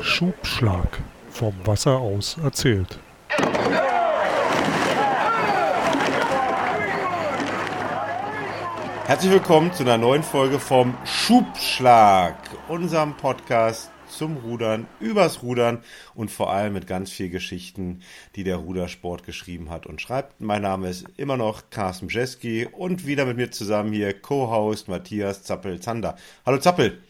Schubschlag. Vom Wasser aus erzählt. Herzlich willkommen zu einer neuen Folge vom Schubschlag, unserem Podcast zum Rudern, übers Rudern und vor allem mit ganz viel Geschichten, die der Rudersport geschrieben hat und schreibt. Mein Name ist immer noch Carsten Jeski und wieder mit mir zusammen hier Co-Host Matthias Zappel-Zander. Hallo Zappel.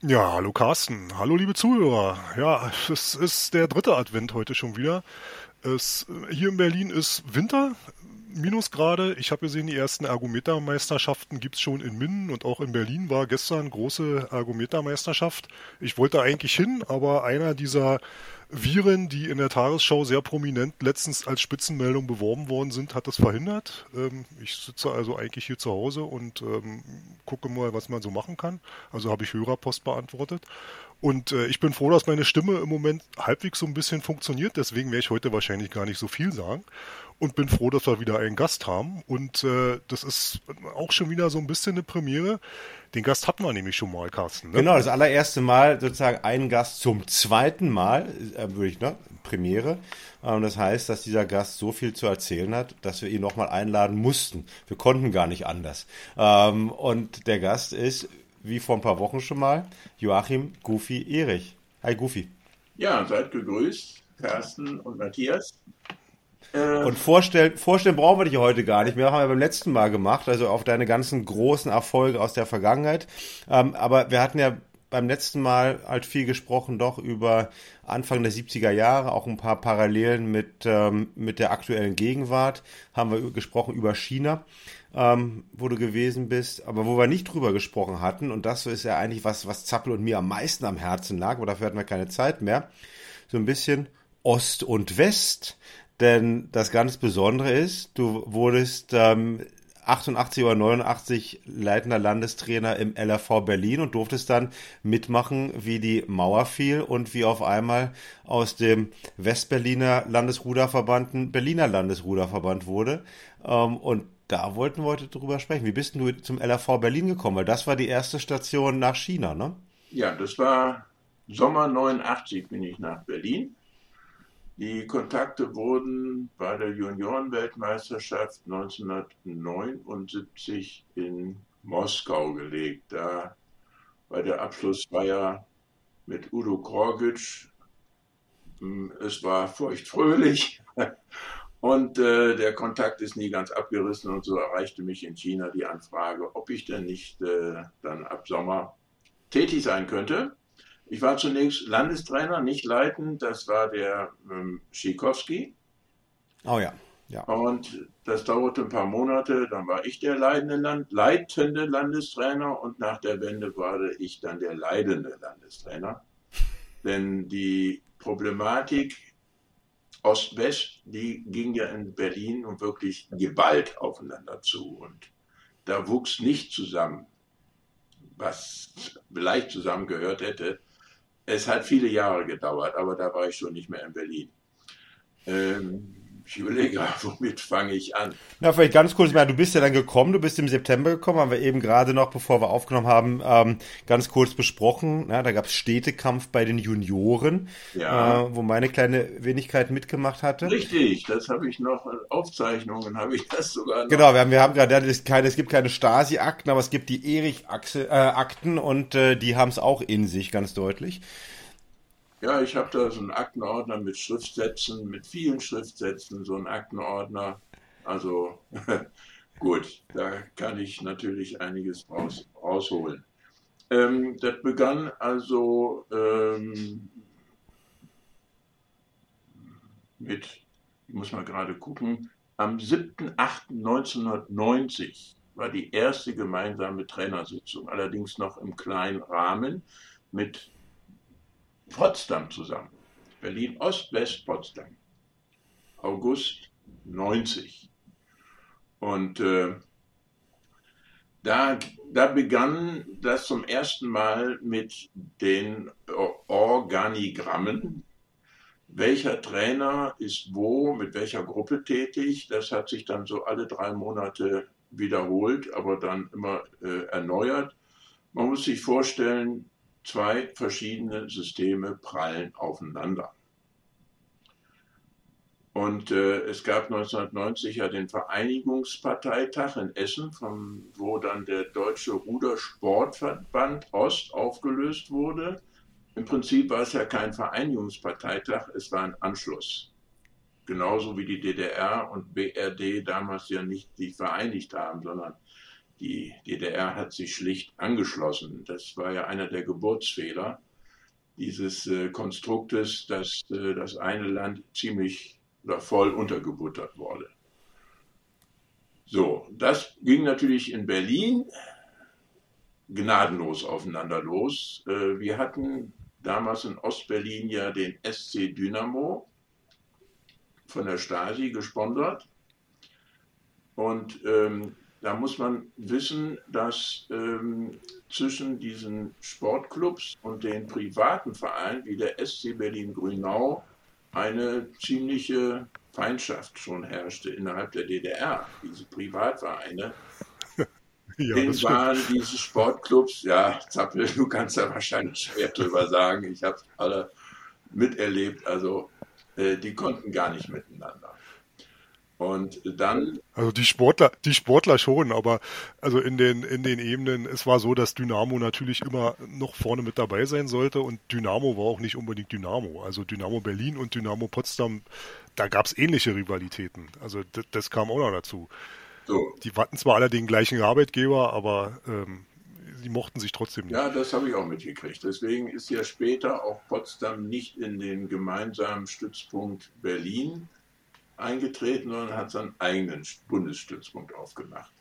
Ja, hallo Carsten. Hallo liebe Zuhörer. Ja, es ist der dritte Advent heute schon wieder. Es, hier in Berlin ist Winter, Minusgrade. Ich habe gesehen, die ersten Ergometermeisterschaften gibt es schon in Minden und auch in Berlin war gestern große Ergometermeisterschaft. Ich wollte eigentlich hin, aber einer dieser Viren, die in der Tagesschau sehr prominent letztens als Spitzenmeldung beworben worden sind, hat das verhindert. Ähm, ich sitze also eigentlich hier zu Hause und ähm, gucke mal, was man so machen kann. Also habe ich Hörerpost beantwortet. Und äh, ich bin froh, dass meine Stimme im Moment halbwegs so ein bisschen funktioniert. Deswegen werde ich heute wahrscheinlich gar nicht so viel sagen und bin froh, dass wir wieder einen Gast haben. Und äh, das ist auch schon wieder so ein bisschen eine Premiere. Den Gast hatten wir nämlich schon mal, Carsten. Ne? Genau, das allererste Mal sozusagen einen Gast zum zweiten Mal, äh, würde ich, ne? Premiere. Ähm, das heißt, dass dieser Gast so viel zu erzählen hat, dass wir ihn nochmal einladen mussten. Wir konnten gar nicht anders. Ähm, und der Gast ist, wie vor ein paar Wochen schon mal, Joachim Goofy Erich. Hi Goofy. Ja, seid gegrüßt, Carsten und Matthias. Äh, und vorstellen, vorstellen brauchen wir dich heute gar nicht mehr. Haben wir beim letzten Mal gemacht, also auf deine ganzen großen Erfolge aus der Vergangenheit. Ähm, aber wir hatten ja beim letzten Mal halt viel gesprochen, doch über Anfang der 70er Jahre, auch ein paar Parallelen mit, ähm, mit der aktuellen Gegenwart. Haben wir gesprochen über China, ähm, wo du gewesen bist, aber wo wir nicht drüber gesprochen hatten, und das ist ja eigentlich was, was Zappel und mir am meisten am Herzen lag, aber dafür hatten wir keine Zeit mehr, so ein bisschen Ost und West. Denn das ganz Besondere ist, du wurdest ähm, 88 oder 89 leitender Landestrainer im LRV Berlin und durftest dann mitmachen, wie die Mauer fiel und wie auf einmal aus dem Westberliner Landesruderverband ein Berliner Landesruderverband wurde. Ähm, und da wollten wir heute drüber sprechen. Wie bist du zum LRV Berlin gekommen? Weil das war die erste Station nach China, ne? Ja, das war Sommer 89 bin ich nach Berlin die Kontakte wurden bei der Juniorenweltmeisterschaft 1979 in Moskau gelegt. Da bei der Abschlussfeier mit Udo Korgic. Hm, es war feuchtfröhlich und äh, der Kontakt ist nie ganz abgerissen und so erreichte mich in China die Anfrage, ob ich denn nicht äh, dann ab Sommer tätig sein könnte. Ich war zunächst Landestrainer, nicht leitend. Das war der ähm, Schikowski. Oh ja. ja. Und das dauerte ein paar Monate. Dann war ich der leitende, Land leitende Landestrainer und nach der Wende war ich dann der leidende Landestrainer. Denn die Problematik Ost-West, die ging ja in Berlin und wirklich geballt aufeinander zu. Und da wuchs nicht zusammen, was vielleicht zusammengehört hätte. Es hat viele Jahre gedauert, aber da war ich schon nicht mehr in Berlin. Ähm, ich überlege, womit fange ich an? Na, vielleicht ganz kurz, du bist ja dann gekommen, du bist im September gekommen, haben wir eben gerade noch, bevor wir aufgenommen haben, ähm, ganz kurz besprochen. Na, da gab es Städtekampf bei den Junioren, ja. äh, wo meine kleine Wenigkeit mitgemacht hatte. Richtig, das habe ich noch, Aufzeichnungen habe ich das sogar noch. Genau, wir haben, wir haben gerade, es, keine, es gibt keine Stasi-Akten, aber es gibt die Erich-Akten äh, und äh, die haben es auch in sich, ganz deutlich. Ja, ich habe da so einen Aktenordner mit Schriftsätzen, mit vielen Schriftsätzen, so einen Aktenordner. Also gut, da kann ich natürlich einiges raus, rausholen. Ähm, das begann also ähm, mit, ich muss mal gerade gucken, am 7.8.1990 war die erste gemeinsame Trainersitzung, allerdings noch im kleinen Rahmen mit Potsdam zusammen. Berlin Ost, West, Potsdam. August 90. Und äh, da, da begann das zum ersten Mal mit den Organigrammen. Welcher Trainer ist wo, mit welcher Gruppe tätig? Das hat sich dann so alle drei Monate wiederholt, aber dann immer äh, erneuert. Man muss sich vorstellen, zwei verschiedene Systeme prallen aufeinander. Und äh, es gab 1990 ja den Vereinigungsparteitag in Essen, von, wo dann der Deutsche Rudersportverband Ost aufgelöst wurde. Im Prinzip war es ja kein Vereinigungsparteitag, es war ein Anschluss. Genauso wie die DDR und BRD damals ja nicht sich vereinigt haben, sondern die DDR hat sich schlicht angeschlossen. Das war ja einer der Geburtsfehler dieses äh, Konstruktes, dass äh, das eine Land ziemlich oder voll untergebuttert wurde. So, das ging natürlich in Berlin gnadenlos aufeinander los. Äh, wir hatten damals in Ostberlin ja den SC Dynamo von der Stasi gesponsert. Und ähm, da muss man wissen, dass ähm, zwischen diesen Sportclubs und den privaten Vereinen wie der SC Berlin-Grünau eine ziemliche Feindschaft schon herrschte innerhalb der DDR. Diese Privatvereine, ja, denen waren diese Sportclubs, ja, Zappel, du kannst da wahrscheinlich schwer drüber sagen, ich habe es alle miterlebt, also äh, die konnten gar nicht miteinander. Und dann. Also die Sportler, die Sportler schon, aber also in den, in den Ebenen, es war so, dass Dynamo natürlich immer noch vorne mit dabei sein sollte und Dynamo war auch nicht unbedingt Dynamo. Also Dynamo Berlin und Dynamo Potsdam, da gab es ähnliche Rivalitäten. Also das, das, kam auch noch dazu. So. Die hatten zwar alle den gleichen Arbeitgeber, aber ähm, sie mochten sich trotzdem nicht. Ja, das habe ich auch mitgekriegt. Deswegen ist ja später auch Potsdam nicht in den gemeinsamen Stützpunkt Berlin eingetreten, sondern hat seinen eigenen Bundesstützpunkt aufgemacht.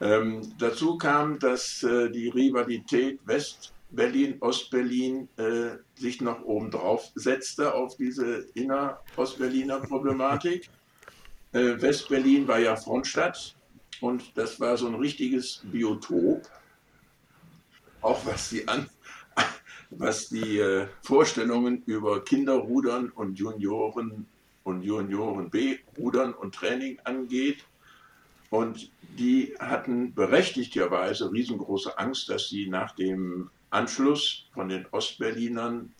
Ähm, dazu kam, dass äh, die Rivalität West-Berlin, Ost-Berlin äh, sich noch oben drauf setzte auf diese inner-Ostberliner Problematik. Äh, West-Berlin war ja Frontstadt und das war so ein richtiges Biotop, auch was die, An was die äh, Vorstellungen über Kinderrudern und Junioren und Junioren B Rudern und Training angeht. Und die hatten berechtigterweise riesengroße Angst, dass sie nach dem Anschluss von den Ostberlinern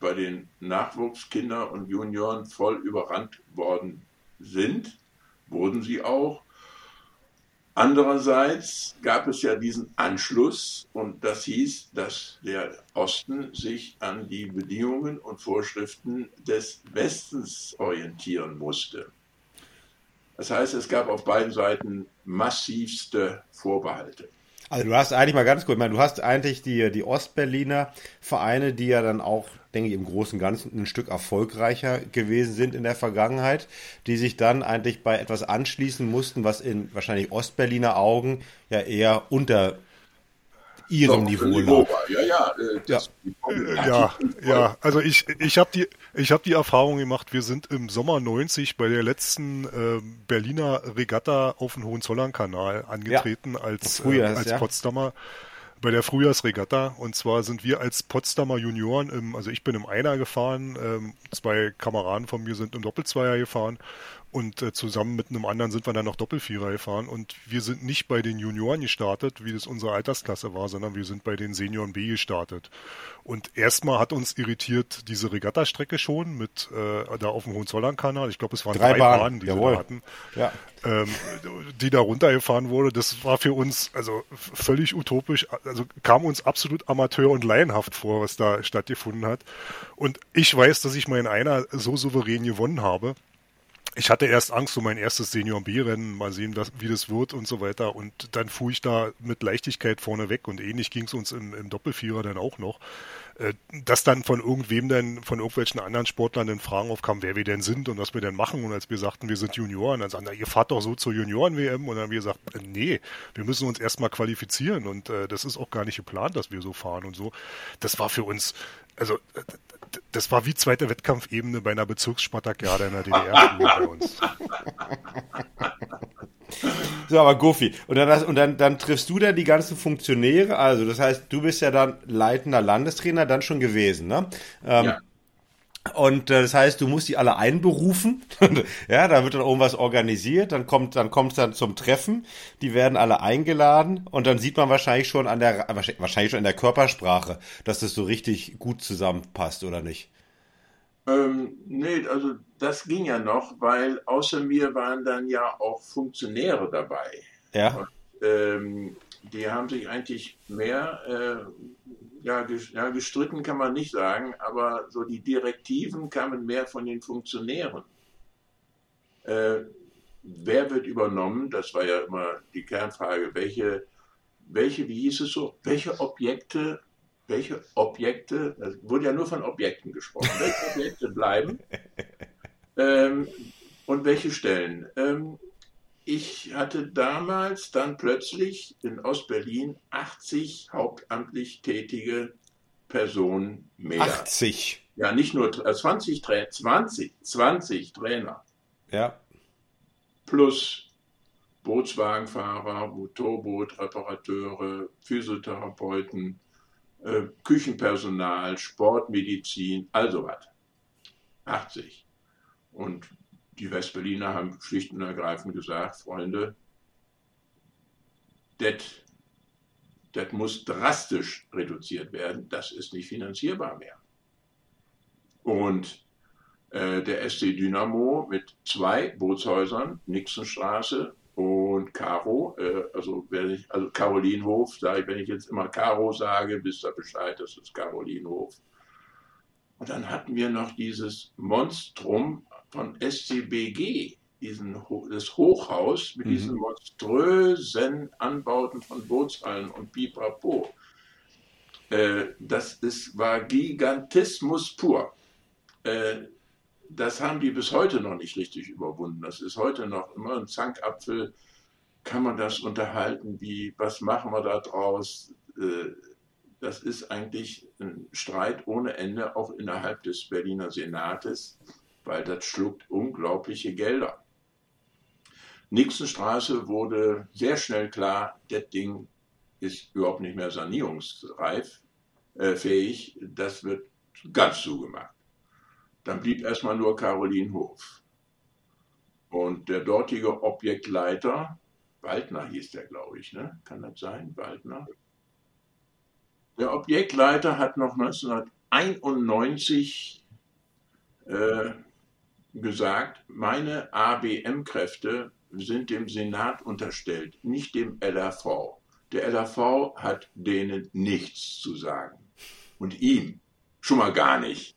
bei den Nachwuchskindern und Junioren voll überrannt worden sind. Wurden sie auch. Andererseits gab es ja diesen Anschluss und das hieß, dass der Osten sich an die Bedingungen und Vorschriften des Westens orientieren musste. Das heißt, es gab auf beiden Seiten massivste Vorbehalte. Also du hast eigentlich mal ganz kurz, ich meine, du hast eigentlich die, die Ostberliner Vereine, die ja dann auch, denke ich, im Großen und Ganzen ein Stück erfolgreicher gewesen sind in der Vergangenheit, die sich dann eigentlich bei etwas anschließen mussten, was in wahrscheinlich Ostberliner Augen ja eher unter ihrem Niveau, Niveau Ja, ja, äh, das, ja. ja, ja, also ich, ich habe die, ich habe die Erfahrung gemacht, wir sind im Sommer 90 bei der letzten äh, Berliner Regatta auf dem Hohenzollern-Kanal angetreten ja. als, äh, als ja. Potsdamer bei der Frühjahrsregatta. Und zwar sind wir als Potsdamer Junioren, im, also ich bin im Einer gefahren, ähm, zwei Kameraden von mir sind im Doppelzweier gefahren und äh, zusammen mit einem anderen sind wir dann noch Doppelvierer gefahren. Und wir sind nicht bei den Junioren gestartet, wie das unsere Altersklasse war, sondern wir sind bei den Senioren B gestartet. Und erstmal hat uns irritiert diese Regattastrecke schon mit äh, da auf dem Hohenzollern-Kanal. Ich glaube, es waren drei, drei Bahnen, Bahnen, die Jawohl. wir hatten, ja. ähm, die da runtergefahren wurde. Das war für uns also völlig utopisch. Also kam uns absolut amateur und laienhaft vor, was da stattgefunden hat. Und ich weiß, dass ich mal in einer so souverän gewonnen habe ich hatte erst Angst um mein erstes Senior B-Rennen, mal sehen, was, wie das wird und so weiter. Und dann fuhr ich da mit Leichtigkeit vorne weg und ähnlich ging es uns im, im Doppelvierer dann auch noch. Äh, dass dann von irgendwem dann, von irgendwelchen anderen Sportlern dann Fragen aufkamen, wer wir denn sind und was wir denn machen. Und als wir sagten, wir sind Junioren, dann sagten, ihr fahrt doch so zur Junioren-WM. Und dann haben wir gesagt, äh, nee, wir müssen uns erstmal qualifizieren und äh, das ist auch gar nicht geplant, dass wir so fahren und so. Das war für uns, also äh, das war wie zweite Wettkampfebene bei einer Bezirksspartakiade in der DDR bei uns. So, aber Goofy. Und dann, und dann, dann triffst du da die ganzen Funktionäre. Also, das heißt, du bist ja dann leitender Landestrainer dann schon gewesen, ne? Ähm, ja. Und äh, das heißt, du musst die alle einberufen. ja, da wird dann irgendwas organisiert, dann kommt dann kommt dann zum Treffen, die werden alle eingeladen und dann sieht man wahrscheinlich schon an der wahrscheinlich schon in der Körpersprache, dass das so richtig gut zusammenpasst oder nicht. Ähm, nee, also das ging ja noch, weil außer mir waren dann ja auch Funktionäre dabei. Ja. Und, ähm, die haben sich eigentlich mehr äh, ja, ja, gestritten kann man nicht sagen, aber so die Direktiven kamen mehr von den Funktionären. Äh, wer wird übernommen? Das war ja immer die Kernfrage. Welche, welche, wie hieß es so, welche Objekte, welche Objekte, es wurde ja nur von Objekten gesprochen, welche Objekte bleiben ähm, und welche Stellen? Ähm, ich hatte damals dann plötzlich in Ostberlin 80 hauptamtlich tätige Personen mehr. 80? Ja, nicht nur 20, 20, 20 Trainer. Ja. Plus Bootswagenfahrer, Motorboot-Reparateure, Physiotherapeuten, äh, Küchenpersonal, Sportmedizin, also was. 80. Und die Westberliner haben schlicht und ergreifend gesagt, Freunde, das muss drastisch reduziert werden, das ist nicht finanzierbar mehr. Und äh, der SC Dynamo mit zwei Bootshäusern, Nixonstraße und Caro, äh, also wenn ich, also Carolinhof, sage ich, wenn ich jetzt immer Caro sage, wisst ihr Bescheid, das ist Carolinhof. Und dann hatten wir noch dieses Monstrum von SCBG, diesen, das Hochhaus mit mhm. diesen monströsen Anbauten von Bootshallen und Pipapo. Äh, das ist, war Gigantismus pur. Äh, das haben die bis heute noch nicht richtig überwunden. Das ist heute noch immer ein Zankapfel. Kann man das unterhalten? Wie, was machen wir da draus? Äh, das ist eigentlich ein Streit ohne Ende, auch innerhalb des Berliner Senates weil das schluckt unglaubliche Gelder. Nixonstraße wurde sehr schnell klar, das Ding ist überhaupt nicht mehr sanierungsreif, äh, fähig, das wird ganz zugemacht. Dann blieb erstmal nur Carolinhof. Und der dortige Objektleiter, Waldner hieß der, glaube ich, ne? Kann das sein? Waldner? Der Objektleiter hat noch 1991 äh, gesagt, meine ABM-Kräfte sind dem Senat unterstellt, nicht dem LRV. Der LRV hat denen nichts zu sagen. Und ihm schon mal gar nicht.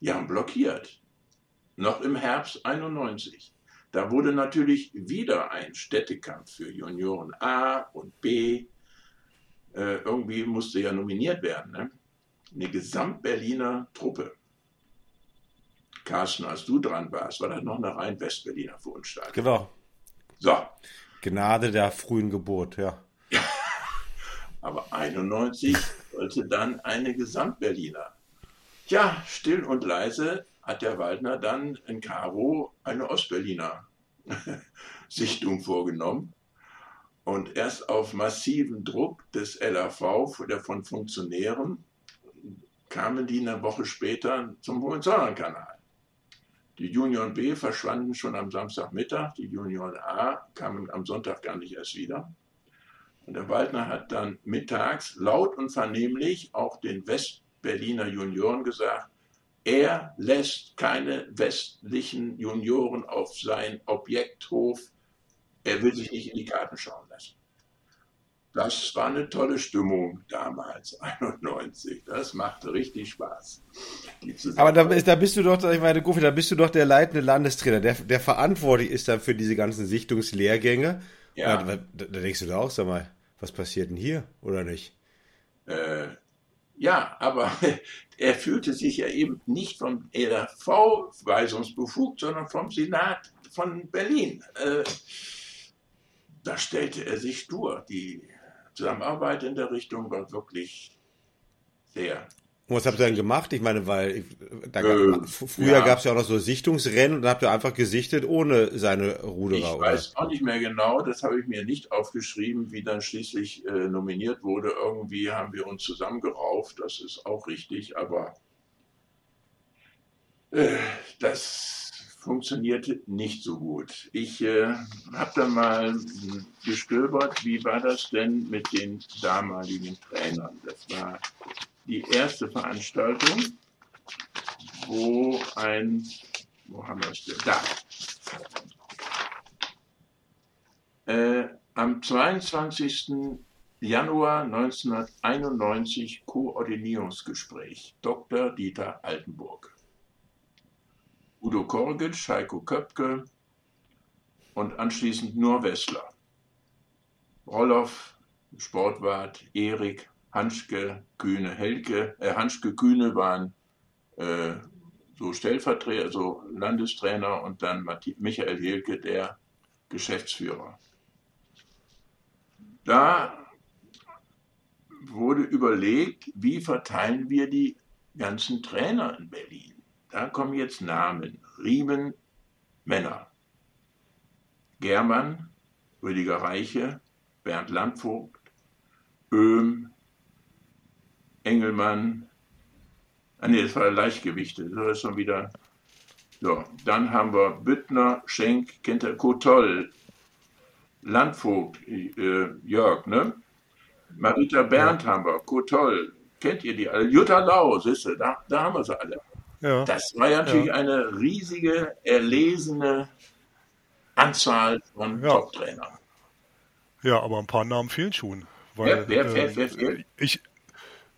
Die haben blockiert. Noch im Herbst 91. Da wurde natürlich wieder ein Städtekampf für Junioren A und B. Äh, irgendwie musste ja nominiert werden. Ne? Eine Gesamtberliner Truppe. Carsten, als du dran warst, war das noch eine rein Westberliner Veranstaltung. Genau. So. Gnade der frühen Geburt, ja. ja. Aber 91 sollte dann eine Gesamtberliner. Tja, still und leise hat der Waldner dann in Karo eine Ostberliner Sichtung vorgenommen. Und erst auf massiven Druck des LAV, der von Funktionären, kamen die eine Woche später zum Hohenzollern-Kanal. Die Junioren B verschwanden schon am Samstagmittag, die Junioren A kamen am Sonntag gar nicht erst wieder. Und der Waldner hat dann mittags laut und vernehmlich auch den Westberliner Junioren gesagt, er lässt keine westlichen Junioren auf sein Objekthof, er will sich nicht in die Karten schauen lassen. Das war eine tolle Stimmung damals, 91. Das machte richtig Spaß. Aber da, da, bist du doch, ich meine, Goofy, da bist du doch der leitende Landestrainer, der, der verantwortlich ist dann für diese ganzen Sichtungslehrgänge. Ja. Da, da, da, denkst du da auch, sag mal, was passiert denn hier, oder nicht? Äh, ja, aber er fühlte sich ja eben nicht vom ERV weisungsbefugt, sondern vom Senat von Berlin. Äh, da stellte er sich stur. Die Zusammenarbeit in der Richtung war wirklich sehr. Und was habt ihr dann gemacht? Ich meine, weil da äh, früher ja. gab es ja auch noch so Sichtungsrennen und dann habt ihr einfach gesichtet ohne seine Ruderer. Ich weiß auch nicht mehr genau, das habe ich mir nicht aufgeschrieben, wie dann schließlich äh, nominiert wurde. Irgendwie haben wir uns zusammengerauft, das ist auch richtig, aber Äh, das funktionierte nicht so gut. Ich äh, habe dann mal gestöbert, wie war das denn mit den damaligen Trainern? Das war die erste Veranstaltung, wo ein, wo haben wir es denn? Da. Äh, am 22. Januar 1991 Koordinierungsgespräch Dr. Dieter Altenburg. Udo Korgic, Heiko Köpke und anschließend nur Wessler. Roloff, Sportwart, Erik, Hanschke, Kühne, Helke, äh, Hanschke, Kühne waren äh, so Stellvertreter, so Landestrainer und dann Michael Hilke, der Geschäftsführer. Da wurde überlegt, wie verteilen wir die ganzen Trainer in Berlin. Da kommen jetzt Namen. Riemen, Männer. Germann, Rüdiger Reiche, Bernd Landvogt, Öhm, Engelmann, ah nee, das war Leichtgewichte, das ist schon wieder. So, dann haben wir Büttner, Schenk, kennt er, Kotoll, Landvogt, äh, Jörg, ne? Marita Berndt ja. haben wir, Kotoll, kennt ihr die alle? Jutta Lau, siehste, da, da haben wir sie alle. Ja. Das war ja natürlich ja. eine riesige, erlesene Anzahl von ja. Top-Trainern. Ja, aber ein paar Namen fehlen schon. Weil, wer, wer, wer, wer? Äh, ich,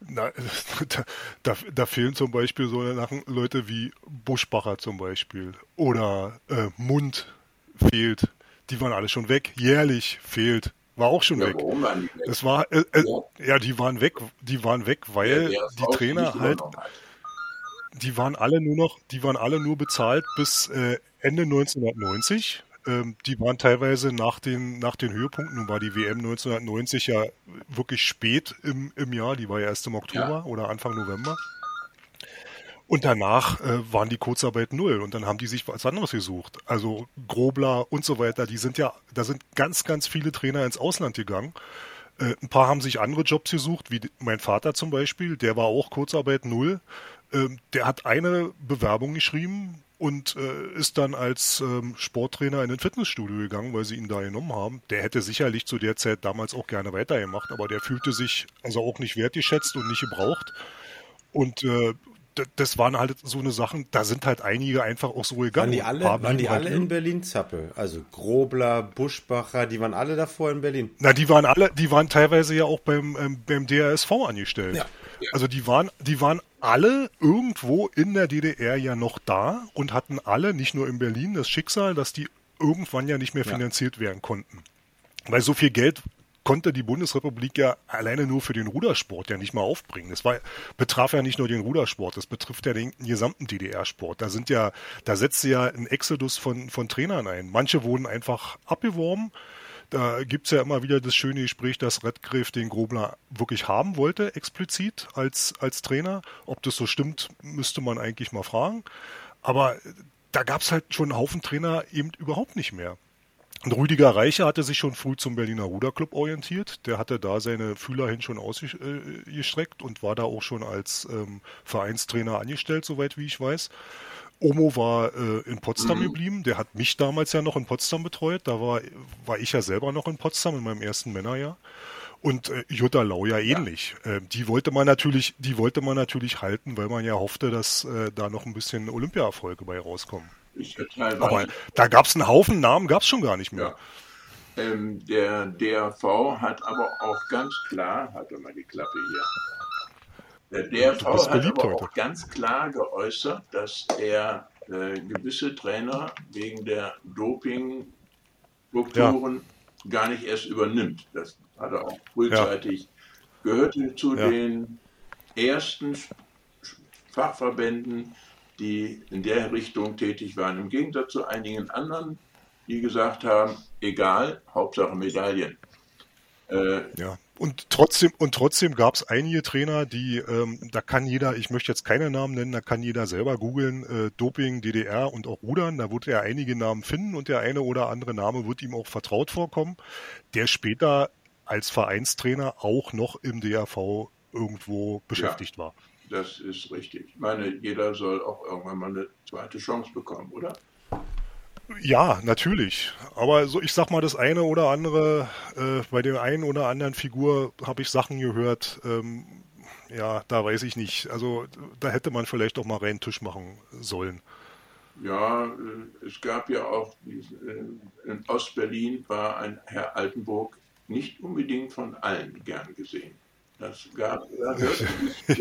na, da, da, da, fehlen zum Beispiel so Leute wie Buschbacher zum Beispiel oder äh, Mund fehlt. Die waren alle schon weg. Jährlich fehlt. War auch schon ja, weg. Weg? Das war, äh, äh, ja. ja. die waren weg, die waren weg, weil die Trainer halt, halt die waren alle nur noch, die waren alle nur bezahlt bis äh, Ende 1990. Ähm, die waren teilweise nach den, nach den Höhepunkten, nun war die WM 1990 ja wirklich spät im, im Jahr, die war ja erst im Oktober ja. oder Anfang November. Und danach äh, waren die Kurzarbeit null und dann haben die sich was anderes gesucht. Also Grobler und so weiter, die sind ja, da sind ganz, ganz viele Trainer ins Ausland gegangen. Äh, ein paar haben sich andere Jobs gesucht, wie mein Vater zum Beispiel, der war auch Kurzarbeit null. Ähm, der hat eine Bewerbung geschrieben und äh, ist dann als ähm, Sporttrainer in ein Fitnessstudio gegangen, weil sie ihn da genommen haben. Der hätte sicherlich zu der Zeit damals auch gerne weitergemacht, aber der fühlte sich also auch nicht wertgeschätzt und nicht gebraucht. Und äh, das waren halt so eine Sachen, da sind halt einige einfach auch so gegangen. Waren die alle, waren die alle in Berlin Zappel? Also Grobler, Buschbacher, die waren alle davor in Berlin? Na, die waren alle, die waren teilweise ja auch beim, ähm, beim DRSV angestellt. Ja. Also die waren, die waren alle irgendwo in der DDR ja noch da und hatten alle, nicht nur in Berlin, das Schicksal, dass die irgendwann ja nicht mehr finanziert ja. werden konnten. Weil so viel Geld konnte die Bundesrepublik ja alleine nur für den Rudersport ja nicht mal aufbringen. Das war, betraf ja nicht nur den Rudersport, das betrifft ja den gesamten DDR-Sport. Da sind ja, da setzte ja ein Exodus von, von Trainern ein. Manche wurden einfach abgeworben, da gibt's ja immer wieder das schöne Gespräch, dass Redgräf den Grobler wirklich haben wollte, explizit als, als Trainer. Ob das so stimmt, müsste man eigentlich mal fragen. Aber da gab's halt schon einen Haufen Trainer eben überhaupt nicht mehr. Und Rüdiger Reiche hatte sich schon früh zum Berliner Ruderclub orientiert. Der hatte da seine Fühler hin schon ausgestreckt und war da auch schon als ähm, Vereinstrainer angestellt, soweit wie ich weiß. Omo war äh, in Potsdam mhm. geblieben. Der hat mich damals ja noch in Potsdam betreut. Da war, war ich ja selber noch in Potsdam in meinem ersten Männerjahr. Und äh, Jutta Lau ja ähnlich. Ja. Äh, die wollte man natürlich, die wollte man natürlich halten, weil man ja hoffte, dass äh, da noch ein bisschen Olympiaerfolge bei rauskommen. Aber da gab es einen Haufen Namen, gab es schon gar nicht mehr. Ja. Ähm, der DRV hat aber auch ganz klar, hatte mal die Klappe hier, der DRV hat aber heute. auch ganz klar geäußert, dass er äh, gewisse Trainer wegen der Doping-Strukturen ja. gar nicht erst übernimmt. Das hat er auch frühzeitig ja. gehörte zu ja. den ersten Fachverbänden, die in der Richtung tätig waren. Im Gegensatz zu einigen anderen, die gesagt haben, egal, Hauptsache Medaillen. Äh, ja. Und trotzdem, und trotzdem gab es einige Trainer, die, ähm, da kann jeder, ich möchte jetzt keine Namen nennen, da kann jeder selber googeln, äh, Doping, DDR und auch Rudern, da wird er einige Namen finden und der eine oder andere Name wird ihm auch vertraut vorkommen, der später als Vereinstrainer auch noch im DRV irgendwo beschäftigt ja. war. das ist richtig. Ich meine, jeder soll auch irgendwann mal eine zweite Chance bekommen, oder? Ja, natürlich. Aber so, ich sag mal, das eine oder andere, äh, bei der einen oder anderen Figur habe ich Sachen gehört, ähm, ja, da weiß ich nicht. Also da hätte man vielleicht auch mal reinen Tisch machen sollen. Ja, äh, es gab ja auch, äh, in Ostberlin war ein Herr Altenburg nicht unbedingt von allen gern gesehen. Das gab da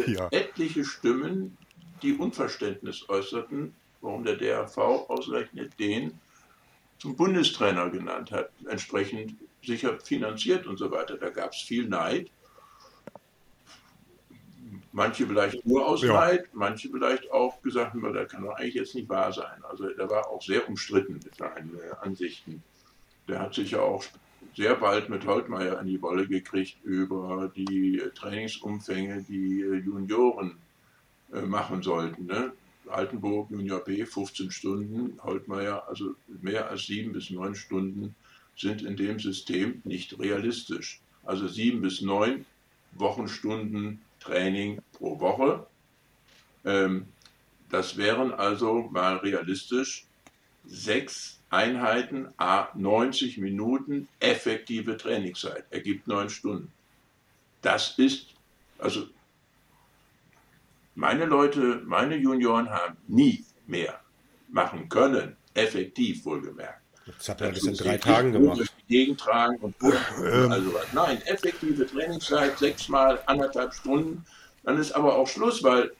ja. etliche Stimmen, die Unverständnis äußerten, warum der DRV ausgerechnet den zum Bundestrainer genannt hat, entsprechend sicher finanziert und so weiter. Da gab es viel Neid. Manche vielleicht nur aus ja. Neid, manche vielleicht auch gesagt, das kann doch eigentlich jetzt nicht wahr sein. Also der war auch sehr umstritten mit seinen Ansichten. Der hat sich ja auch sehr bald mit Holtmeier an die Wolle gekriegt über die Trainingsumfänge, die Junioren äh, machen sollten. Ne? Altenburg Junior B 15 Stunden, Holtmeier also mehr als sieben bis neun Stunden sind in dem System nicht realistisch. Also sieben bis neun Wochenstunden Training pro Woche. Ähm, das wären also mal realistisch sechs Einheiten, a 90 Minuten effektive Trainingszeit, ergibt neun Stunden. Das ist, also meine Leute, meine Junioren haben nie mehr machen können, effektiv wohlgemerkt. Das hat er das in drei Tagen gemacht. Durch die Gegend tragen und ähm. also was. Nein, effektive Trainingszeit, sechsmal anderthalb Stunden. Dann ist aber auch Schluss, weil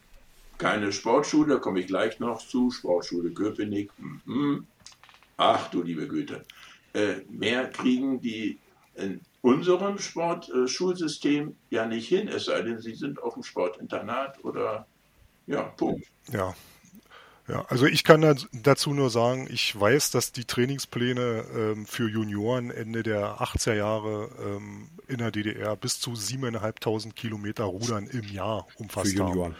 keine Sportschule, da komme ich gleich noch zu, Sportschule Köpenick, mm, ach du liebe Güte, äh, mehr kriegen die unserem Sportschulsystem äh, ja nicht hin, es sei denn, sie sind auf dem Sportinternat oder ja, Punkt. Ja. Ja, also ich kann dazu nur sagen, ich weiß, dass die Trainingspläne ähm, für Junioren Ende der 80er Jahre ähm, in der DDR bis zu 7.500 Kilometer Rudern im Jahr umfasst für Junioren. haben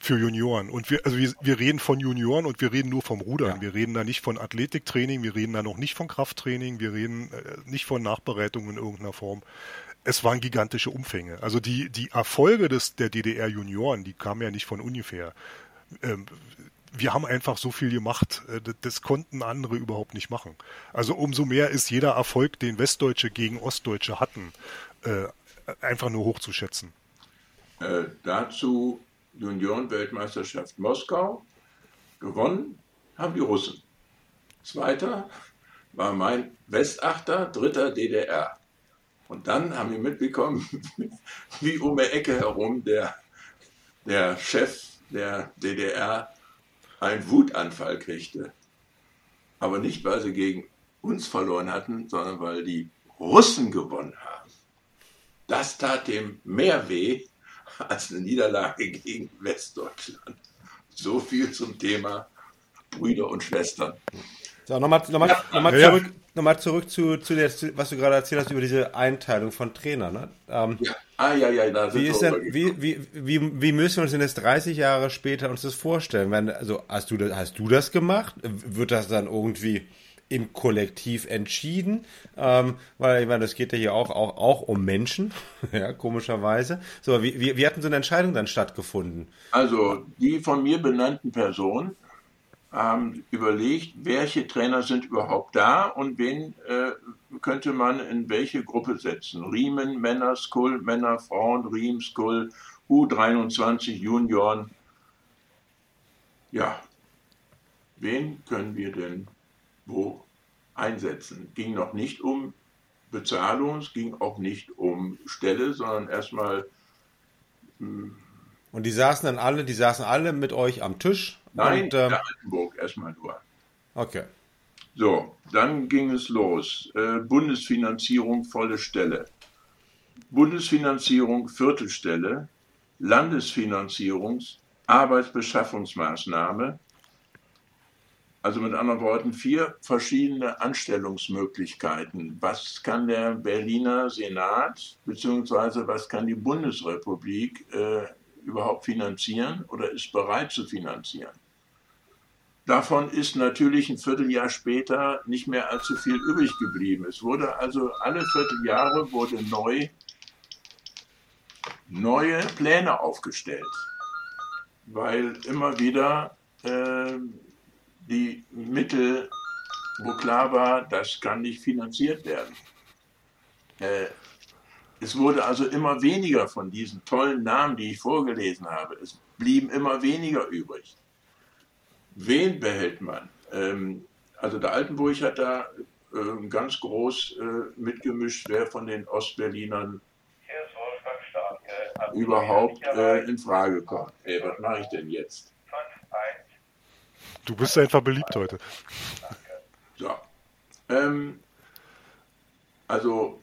für Junioren. Und wir, also wir, wir reden von Junioren und wir reden nur vom Rudern. Ja. Wir reden da nicht von Athletiktraining, wir reden da noch nicht von Krafttraining, wir reden äh, nicht von Nachbereitung in irgendeiner Form. Es waren gigantische Umfänge. Also die, die Erfolge des, der DDR-Junioren, die kamen ja nicht von ungefähr. Ähm, wir haben einfach so viel gemacht, äh, das konnten andere überhaupt nicht machen. Also umso mehr ist jeder Erfolg, den Westdeutsche gegen Ostdeutsche hatten, äh, einfach nur hochzuschätzen. Äh, dazu Junioren-Weltmeisterschaft Moskau. Gewonnen haben die Russen. Zweiter war mein Westachter, dritter DDR. Und dann haben wir mitbekommen, wie um die Ecke herum der, der Chef der DDR einen Wutanfall kriegte. Aber nicht, weil sie gegen uns verloren hatten, sondern weil die Russen gewonnen haben. Das tat dem mehr weh als eine Niederlage gegen Westdeutschland. So viel zum Thema Brüder und Schwestern. So, nochmal noch mal, noch mal zurück, noch mal zurück zu, zu der, was du gerade erzählt hast über diese Einteilung von Trainern. Ne? Ähm, ja. Ah, ja, ja, da wie, ist denn, wie, wie, wie, wie müssen wir uns denn jetzt 30 Jahre später uns das vorstellen? Wenn, also, hast du, das, hast du das gemacht? Wird das dann irgendwie im Kollektiv entschieden, ähm, weil ich meine, das geht ja hier auch, auch, auch um Menschen, ja, komischerweise. So, wie, wie, wie hatten so eine Entscheidung dann stattgefunden? Also, die von mir benannten Personen haben überlegt, welche Trainer sind überhaupt da und wen äh, könnte man in welche Gruppe setzen. Riemen, Männer, Skull, Männer, Frauen, Riem, Skull, U23, Junioren. Ja, wen können wir denn wo einsetzen. Ging noch nicht um Bezahlung, es ging auch nicht um Stelle, sondern erstmal. Hm, und die saßen dann alle, die saßen alle mit euch am Tisch? Nein, und, ähm, der Altenburg erstmal nur. Okay. So, dann ging es los. Äh, Bundesfinanzierung volle Stelle. Bundesfinanzierung Viertelstelle. Landesfinanzierung Arbeitsbeschaffungsmaßnahme also mit anderen Worten, vier verschiedene Anstellungsmöglichkeiten. Was kann der Berliner Senat bzw. was kann die Bundesrepublik äh, überhaupt finanzieren oder ist bereit zu finanzieren? Davon ist natürlich ein Vierteljahr später nicht mehr allzu viel übrig geblieben. Es wurde also alle Vierteljahre wurde neu neue Pläne aufgestellt, weil immer wieder äh, die Mittel, wo klar war, das kann nicht finanziert werden. Äh, es wurde also immer weniger von diesen tollen Namen, die ich vorgelesen habe. Es blieben immer weniger übrig. Wen behält man? Ähm, also der Altenburg hat da äh, ganz groß äh, mitgemischt, wer von den Ostberlinern überhaupt äh, in Frage kommt. Ey, was mache ich denn jetzt? Du bist einfach beliebt heute. So. Ähm, also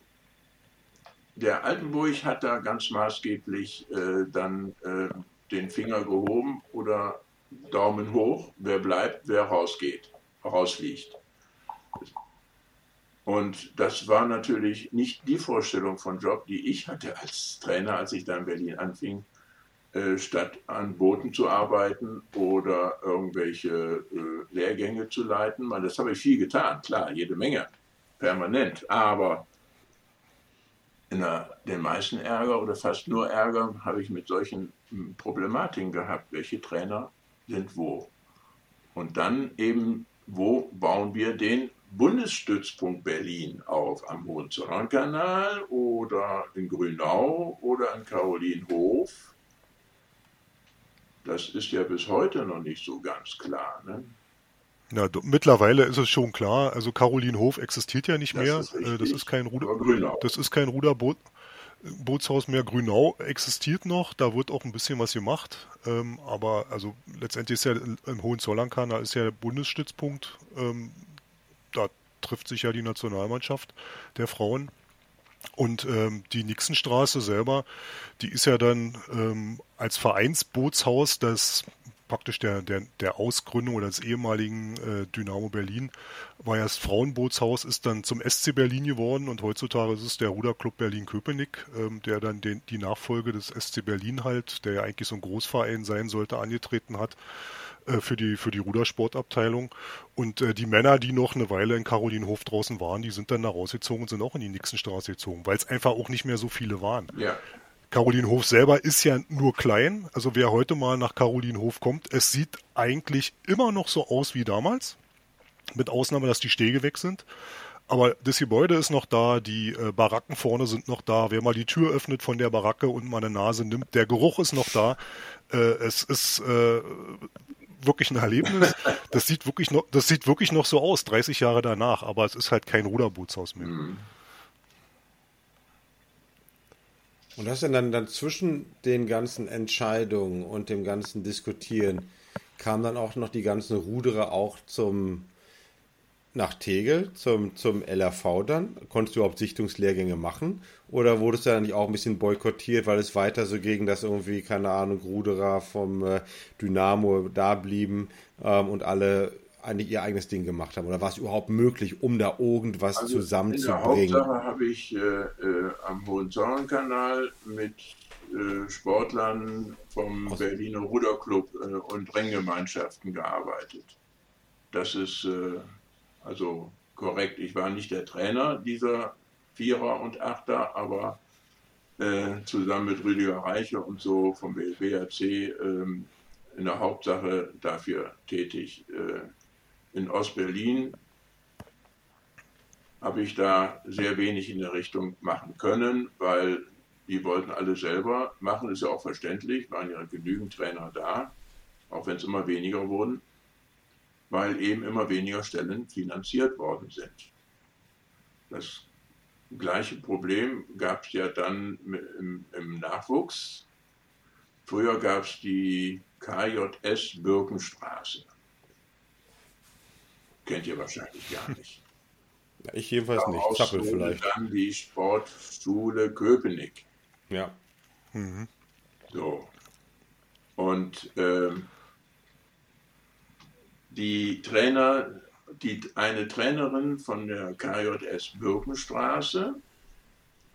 der Altenburg hat da ganz maßgeblich äh, dann äh, den Finger gehoben oder Daumen hoch, wer bleibt, wer rausgeht, rausfliegt. Und das war natürlich nicht die Vorstellung von Job, die ich hatte als Trainer, als ich da in Berlin anfing, äh, statt an Booten zu arbeiten oder irgendwelche äh, Lehrgänge zu leiten. Das habe ich viel getan, klar, jede Menge, permanent. Aber in der, den meisten Ärger oder fast nur Ärger habe ich mit solchen hm, Problematiken gehabt. Welche Trainer sind wo? Und dann eben, wo bauen wir den Bundesstützpunkt Berlin auf? Am Hohenzollernkanal oder in Grünau oder in Karolinhof? Das ist ja bis heute noch nicht so ganz klar. Ne? Na, mittlerweile ist es schon klar. Also Carolinhof existiert ja nicht das mehr. Ist äh, das ist kein Ruder, das ist kein Ruderboot. Bootshaus mehr Grünau existiert noch, da wird auch ein bisschen was gemacht, ähm, aber also letztendlich ist ja im Hohenzollern-Kanal ist ja der Bundesstützpunkt, ähm, da trifft sich ja die Nationalmannschaft der Frauen und ähm, die Nixenstraße selber, die ist ja dann ähm, als Vereinsbootshaus das praktisch der, der, der Ausgründung oder des ehemaligen äh, Dynamo Berlin war ja das Frauenbootshaus, ist dann zum SC Berlin geworden und heutzutage ist es der Ruderclub Berlin-Köpenick, ähm, der dann den, die Nachfolge des SC Berlin halt, der ja eigentlich so ein Großverein sein sollte, angetreten hat äh, für die, für die Rudersportabteilung. Und äh, die Männer, die noch eine Weile in Carolinhof draußen waren, die sind dann da rausgezogen und sind auch in die Nixenstraße gezogen, weil es einfach auch nicht mehr so viele waren. Ja. Carolinhof selber ist ja nur klein. Also wer heute mal nach Carolinhof kommt, es sieht eigentlich immer noch so aus wie damals. Mit Ausnahme, dass die Stege weg sind. Aber das Gebäude ist noch da, die äh, Baracken vorne sind noch da. Wer mal die Tür öffnet von der Baracke und mal eine Nase nimmt, der Geruch ist noch da. Äh, es ist äh, wirklich ein Erlebnis. Das sieht wirklich noch, das sieht wirklich noch so aus, 30 Jahre danach. Aber es ist halt kein Ruderbootshaus mehr. Mhm. Und hast du dann, dann zwischen den ganzen Entscheidungen und dem ganzen Diskutieren kamen dann auch noch die ganzen Ruderer auch zum nach Tegel zum, zum LRV dann? Konntest du überhaupt Sichtungslehrgänge machen? Oder wurdest du dann nicht auch ein bisschen boykottiert, weil es weiter so gegen das irgendwie, keine Ahnung, Ruderer vom äh, Dynamo da blieben ähm, und alle eigentlich ihr eigenes Ding gemacht haben? Oder war es überhaupt möglich, um da irgendwas also zusammenzubringen? In der Hauptsache habe ich äh, äh, am Hohenzollern-Kanal mit äh, Sportlern vom Aus Berliner Ruderclub äh, und Renngemeinschaften gearbeitet. Das ist also korrekt. Ich war nicht der Trainer dieser Vierer und Achter, aber äh, zusammen mit Rüdiger Reicher und so vom BLBAC ähm, in der Hauptsache dafür tätig. Äh, in Ostberlin habe ich da sehr wenig in der Richtung machen können, weil die wollten alle selber machen, ist ja auch verständlich, waren ja genügend Trainer da, auch wenn es immer weniger wurden, weil eben immer weniger Stellen finanziert worden sind. Das gleiche Problem gab es ja dann im, im Nachwuchs. Früher gab es die KJS Birkenstraße. Kennt ihr wahrscheinlich gar nicht. Ja, ich jedenfalls Daraus nicht. Zappel vielleicht. Dann die Sportschule Köpenick. Ja. Mhm. So. Und ähm, die Trainer, die, eine Trainerin von der KJS Birkenstraße,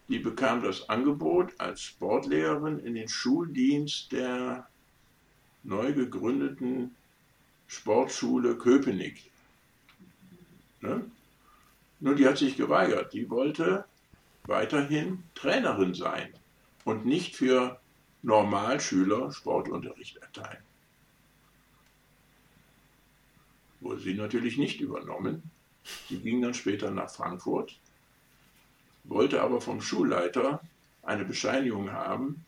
die bekam das Angebot als Sportlehrerin in den Schuldienst der neu gegründeten Sportschule Köpenick Ne? Nur die hat sich geweigert. Die wollte weiterhin Trainerin sein und nicht für Normalschüler Sportunterricht erteilen. Wurde sie natürlich nicht übernommen. Sie ging dann später nach Frankfurt, wollte aber vom Schulleiter eine Bescheinigung haben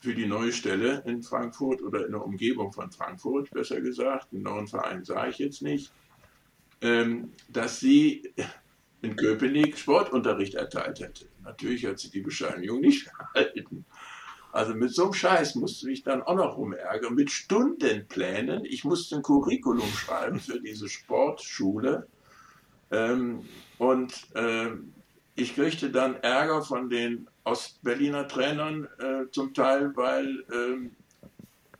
für die neue Stelle in Frankfurt oder in der Umgebung von Frankfurt, besser gesagt, einen neuen Verein sah ich jetzt nicht, ähm, dass sie in Köpenick Sportunterricht erteilt hätte. Natürlich hat sie die Bescheinigung nicht erhalten. Also mit so einem Scheiß musste ich dann auch noch rumärgern, mit Stundenplänen. Ich musste ein Curriculum schreiben für diese Sportschule. Ähm, und ähm, ich kriegte dann Ärger von den Ostberliner Trainern äh, zum Teil, weil ähm,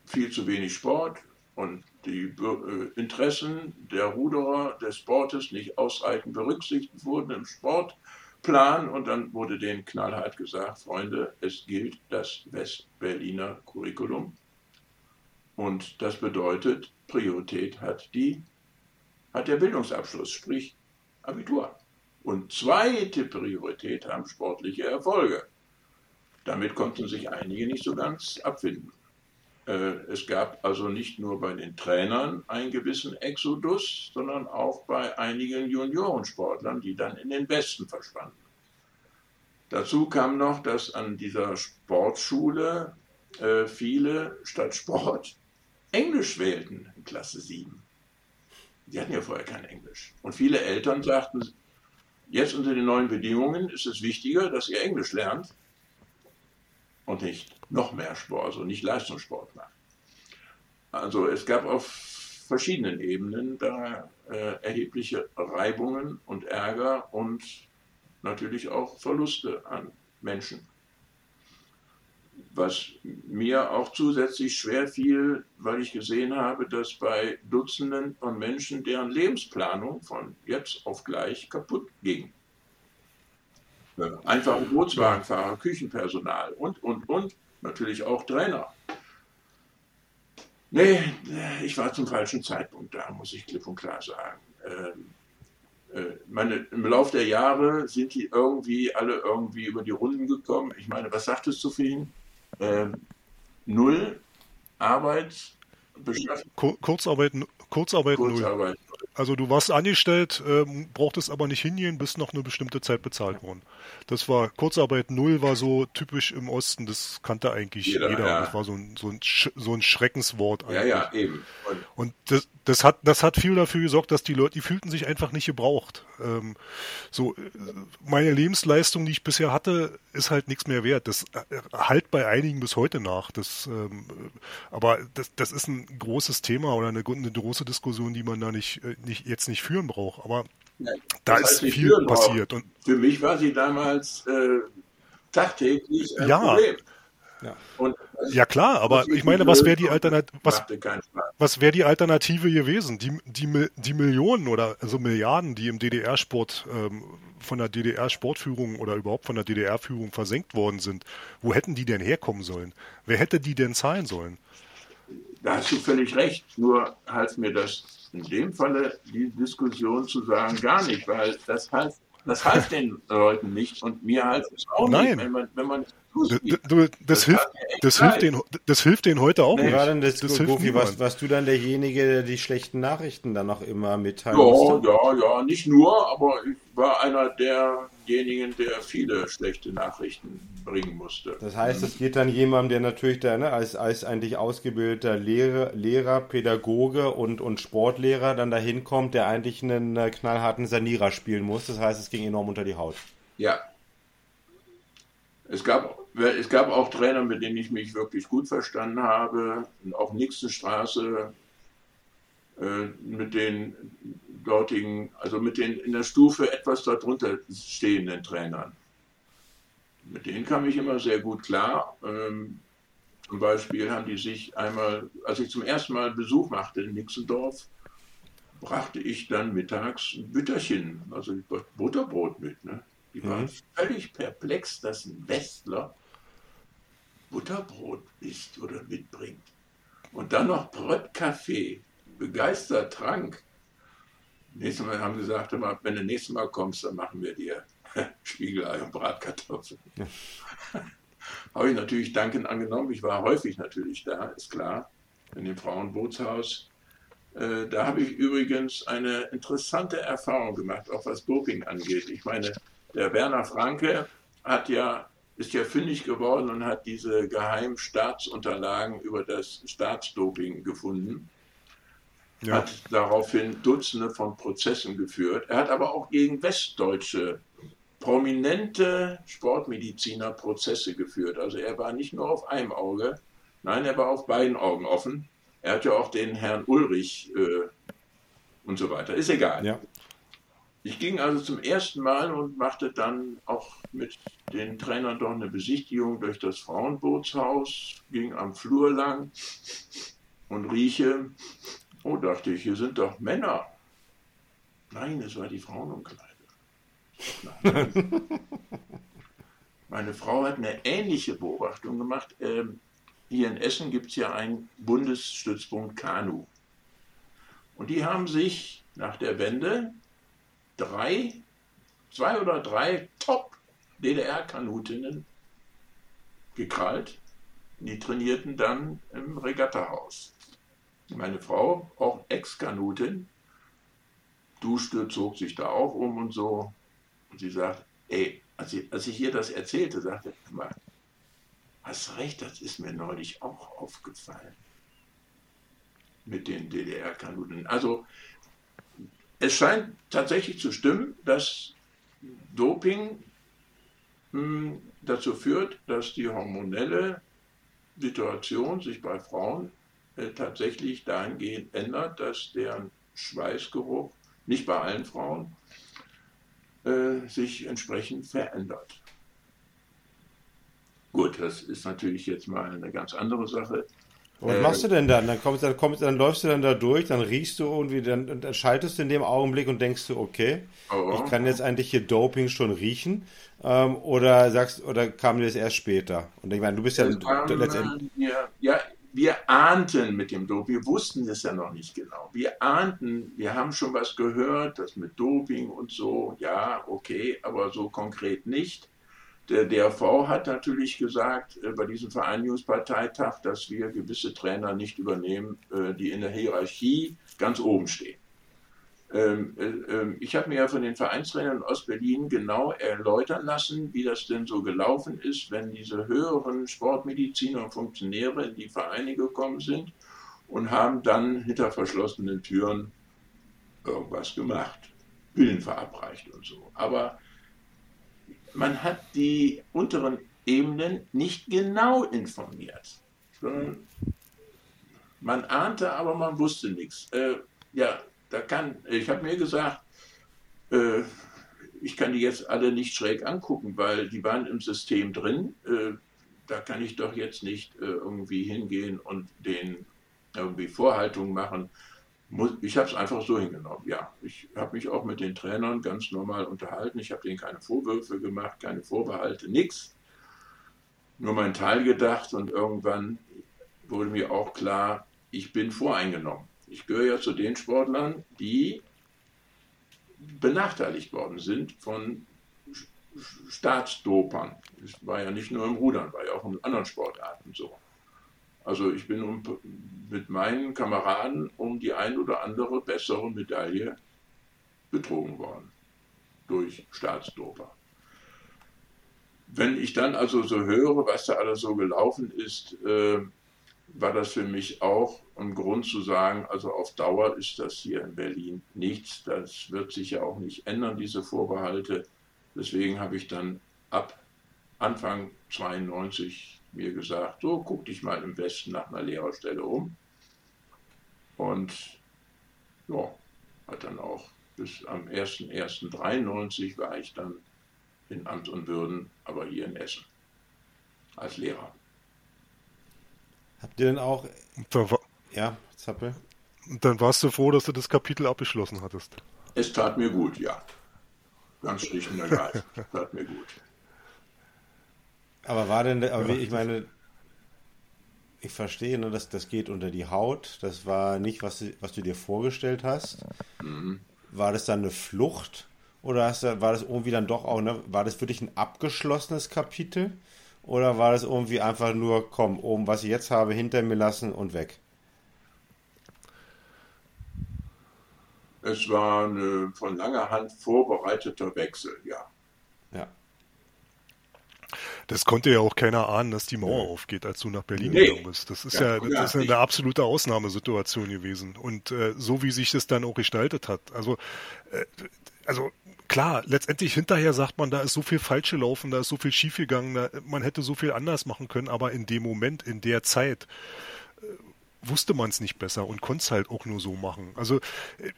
viel zu wenig Sport und die äh, Interessen der Ruderer des Sportes nicht ausreichend berücksichtigt wurden im Sportplan. Und dann wurde denen knallhart gesagt, Freunde, es gilt das Westberliner Curriculum. Und das bedeutet, Priorität hat, die, hat der Bildungsabschluss, sprich Abitur. Und zweite Priorität haben sportliche Erfolge. Damit konnten sich einige nicht so ganz abfinden. Äh, es gab also nicht nur bei den Trainern einen gewissen Exodus, sondern auch bei einigen Juniorensportlern, die dann in den Westen verschwanden. Dazu kam noch, dass an dieser Sportschule äh, viele statt Sport Englisch wählten in Klasse 7. Die hatten ja vorher kein Englisch. Und viele Eltern sagten, jetzt unter den neuen Bedingungen ist es wichtiger, dass ihr Englisch lernt und nicht noch mehr Sport, also nicht Leistungssport macht. Also es gab auf verschiedenen Ebenen da äh, erhebliche Reibungen und Ärger und natürlich auch Verluste an Menschen. Was mir auch zusätzlich schwer fiel, weil ich gesehen habe, dass bei Dutzenden von Menschen deren Lebensplanung von jetzt auf gleich kaputt ging. Einfache Bootswagenfahrer, Küchenpersonal und, und, und natürlich auch Trainer. Nee, ich war zum falschen Zeitpunkt da, muss ich klipp und klar sagen. Ähm, äh, meine, Im Laufe der Jahre sind die irgendwie alle irgendwie über die Runden gekommen. Ich meine, was sagtest du für ihn? Ähm, null Arbeit, Kurzarbeit, Kurzarbeit, Kurzarbeit null. Also du warst angestellt, ähm, brauchtest aber nicht hingehen, bist noch eine bestimmte Zeit bezahlt worden. Das war Kurzarbeit null, war so typisch im Osten, das kannte eigentlich jeder. jeder. Ja. Das war so ein, so ein, so ein Schreckenswort. Eigentlich. Ja, ja, eben. Und, Und das, das, hat, das hat viel dafür gesorgt, dass die Leute, die fühlten sich einfach nicht gebraucht. Ähm, so, äh, meine Lebensleistung, die ich bisher hatte, ist halt nichts mehr wert. Das äh, halt bei einigen bis heute nach. Das, ähm, aber das, das ist ein großes Thema oder eine, eine große Diskussion, die man da nicht, äh, nicht jetzt nicht führen braucht. Aber ja, da ist viel passiert. Und Für mich war sie damals äh, tagtäglich ein ja. Problem. Ja. Und ja klar, aber ich meine, was wäre die Alternative? Was, was wäre die Alternative gewesen? Die, die, die Millionen oder also Milliarden, die im DDR-Sport ähm, von der DDR-Sportführung oder überhaupt von der DDR-Führung versenkt worden sind, wo hätten die denn herkommen sollen? Wer hätte die denn zahlen sollen? Da hast du völlig recht. Nur half mir das in dem Falle, die Diskussion zu sagen, gar nicht, weil das half, das half den Leuten nicht und mir half es auch Nein. nicht, wenn man, wenn man Du, das, das, hilft, das, hilft den, das hilft denen heute auch nee. nicht. War denn das, das Goofy, warst, warst, du dann derjenige, der die schlechten Nachrichten dann noch immer mitteilt? Ja, ja, ja, nicht nur, aber ich war einer derjenigen, der viele schlechte Nachrichten bringen musste. Das heißt, es geht dann jemandem, der natürlich da, ne, als, als eigentlich ausgebildeter Lehrer, Lehrer Pädagoge und, und Sportlehrer dann dahin kommt, der eigentlich einen äh, knallharten Sanierer spielen muss. Das heißt, es ging enorm unter die Haut. Ja, es gab, es gab auch Trainer, mit denen ich mich wirklich gut verstanden habe. Auch nächste Straße äh, mit den dortigen, also mit den in der Stufe etwas darunter stehenden Trainern. Mit denen kam ich immer sehr gut klar. Ähm, zum Beispiel haben die sich einmal, als ich zum ersten Mal Besuch machte in Nixendorf, brachte ich dann mittags ein Bütterchen, also Butterbrot mit. Ne? Die waren mhm. völlig perplex, dass ein Westler Butterbrot isst oder mitbringt. Und dann noch Brötkaffee, begeistert trank. Nächstes Mal haben sie gesagt, wenn du nächstes Mal kommst, dann machen wir dir Spiegelei und Bratkartoffeln. Ja. habe ich natürlich dankend angenommen. Ich war häufig natürlich da, ist klar, in dem Frauenbootshaus. Äh, da habe ich übrigens eine interessante Erfahrung gemacht, auch was Doping angeht. Ich meine, der Werner Franke hat ja, ist ja fündig geworden und hat diese geheimen Staatsunterlagen über das Staatsdoping gefunden. Ja. Hat daraufhin Dutzende von Prozessen geführt. Er hat aber auch gegen westdeutsche prominente Sportmediziner Prozesse geführt. Also er war nicht nur auf einem Auge, nein, er war auf beiden Augen offen. Er hat ja auch den Herrn Ulrich äh, und so weiter. Ist egal. Ja. Ich ging also zum ersten Mal und machte dann auch mit den Trainern doch eine Besichtigung durch das Frauenbootshaus, ging am Flur lang und rieche, oh, dachte ich, hier sind doch Männer. Nein, es war die Frauenumkleide. Meine Frau hat eine ähnliche Beobachtung gemacht. Ähm, hier in Essen gibt es ja einen Bundesstützpunkt Kanu. Und die haben sich nach der Wende drei, zwei oder drei Top-DDR-Kanutinnen gekrallt. Die trainierten dann im Regattahaus. Meine Frau, auch Ex-Kanutin, duschte, zog sich da auch um und so. Und sie sagt, ey, als ich, als ich ihr das erzählte, sagte ich mal, hast recht, das ist mir neulich auch aufgefallen. Mit den DDR-Kanuten. Also, es scheint tatsächlich zu stimmen, dass Doping hm, dazu führt, dass die hormonelle Situation sich bei Frauen äh, tatsächlich dahingehend ändert, dass deren Schweißgeruch, nicht bei allen Frauen, äh, sich entsprechend verändert. Gut, das ist natürlich jetzt mal eine ganz andere Sache. Was äh, machst du denn dann? Dann, kommst, dann, kommst, dann läufst du dann da durch, dann riechst du irgendwie, dann, dann schaltest du in dem Augenblick und denkst du, okay, oh. ich kann jetzt eigentlich hier Doping schon riechen. Ähm, oder sagst, oder kam dir das erst später? Und ich meine, du bist ja letztendlich. Ja, ja, wir ahnten mit dem Doping, wir wussten es ja noch nicht genau. Wir ahnten, wir haben schon was gehört, das mit Doping und so, ja, okay, aber so konkret nicht. Der DRV hat natürlich gesagt äh, bei diesem Vereinigungsparteitag, dass wir gewisse Trainer nicht übernehmen, äh, die in der Hierarchie ganz oben stehen. Ähm, äh, ähm, ich habe mir ja von den Vereinstrainern aus Berlin genau erläutern lassen, wie das denn so gelaufen ist, wenn diese höheren Sportmediziner und Funktionäre in die Vereine gekommen sind und haben dann hinter verschlossenen Türen irgendwas gemacht, Pillen verabreicht und so. Aber man hat die unteren Ebenen nicht genau informiert. Man ahnte, aber man wusste nichts. Äh, ja, da kann, ich habe mir gesagt, äh, ich kann die jetzt alle nicht schräg angucken, weil die waren im System drin. Äh, da kann ich doch jetzt nicht äh, irgendwie hingehen und den irgendwie Vorhaltungen machen. Ich habe es einfach so hingenommen. Ja, ich habe mich auch mit den Trainern ganz normal unterhalten. Ich habe denen keine Vorwürfe gemacht, keine Vorbehalte, nichts. Nur mein Teil gedacht und irgendwann wurde mir auch klar, ich bin voreingenommen. Ich gehöre ja zu den Sportlern, die benachteiligt worden sind von Staatsdopern. Das war ja nicht nur im Rudern, war ja auch in anderen Sportarten so. Also ich bin um, mit meinen Kameraden um die ein oder andere bessere Medaille betrogen worden durch Staatsdoper. Wenn ich dann also so höre, was da alles so gelaufen ist, äh, war das für mich auch ein Grund zu sagen, also auf Dauer ist das hier in Berlin nichts. Das wird sich ja auch nicht ändern, diese Vorbehalte. Deswegen habe ich dann ab Anfang 92 mir gesagt, so guck dich mal im Westen nach einer Lehrerstelle um. Und ja, hat dann auch bis am 01.01.93 war ich dann in Amt und Würden, aber hier in Essen als Lehrer. Habt ihr denn auch. War, ja, Zappel? Dann warst du froh, dass du das Kapitel abgeschlossen hattest. Es tat mir gut, ja. Ganz schlicht und ergreifend. tat mir gut. Aber war denn, aber ich meine, ich verstehe, ne, dass das geht unter die Haut. Das war nicht, was, was du dir vorgestellt hast. Mhm. War das dann eine Flucht? Oder hast du, war das irgendwie dann doch auch, ne, war das für dich ein abgeschlossenes Kapitel? Oder war das irgendwie einfach nur, komm, oben, was ich jetzt habe, hinter mir lassen und weg? Es war ein von langer Hand vorbereiteter Wechsel. Ja. Das konnte ja auch keiner ahnen, dass die Mauer nee. aufgeht, als du nach Berlin nee. gegangen bist. Das ist ja, ja das ist eine absolute Ausnahmesituation gewesen. Und äh, so wie sich das dann auch gestaltet hat. Also, äh, also klar, letztendlich hinterher sagt man, da ist so viel falsch gelaufen, da ist so viel schiefgegangen, da, man hätte so viel anders machen können, aber in dem Moment, in der Zeit, äh, wusste man es nicht besser und konnte es halt auch nur so machen. Also äh,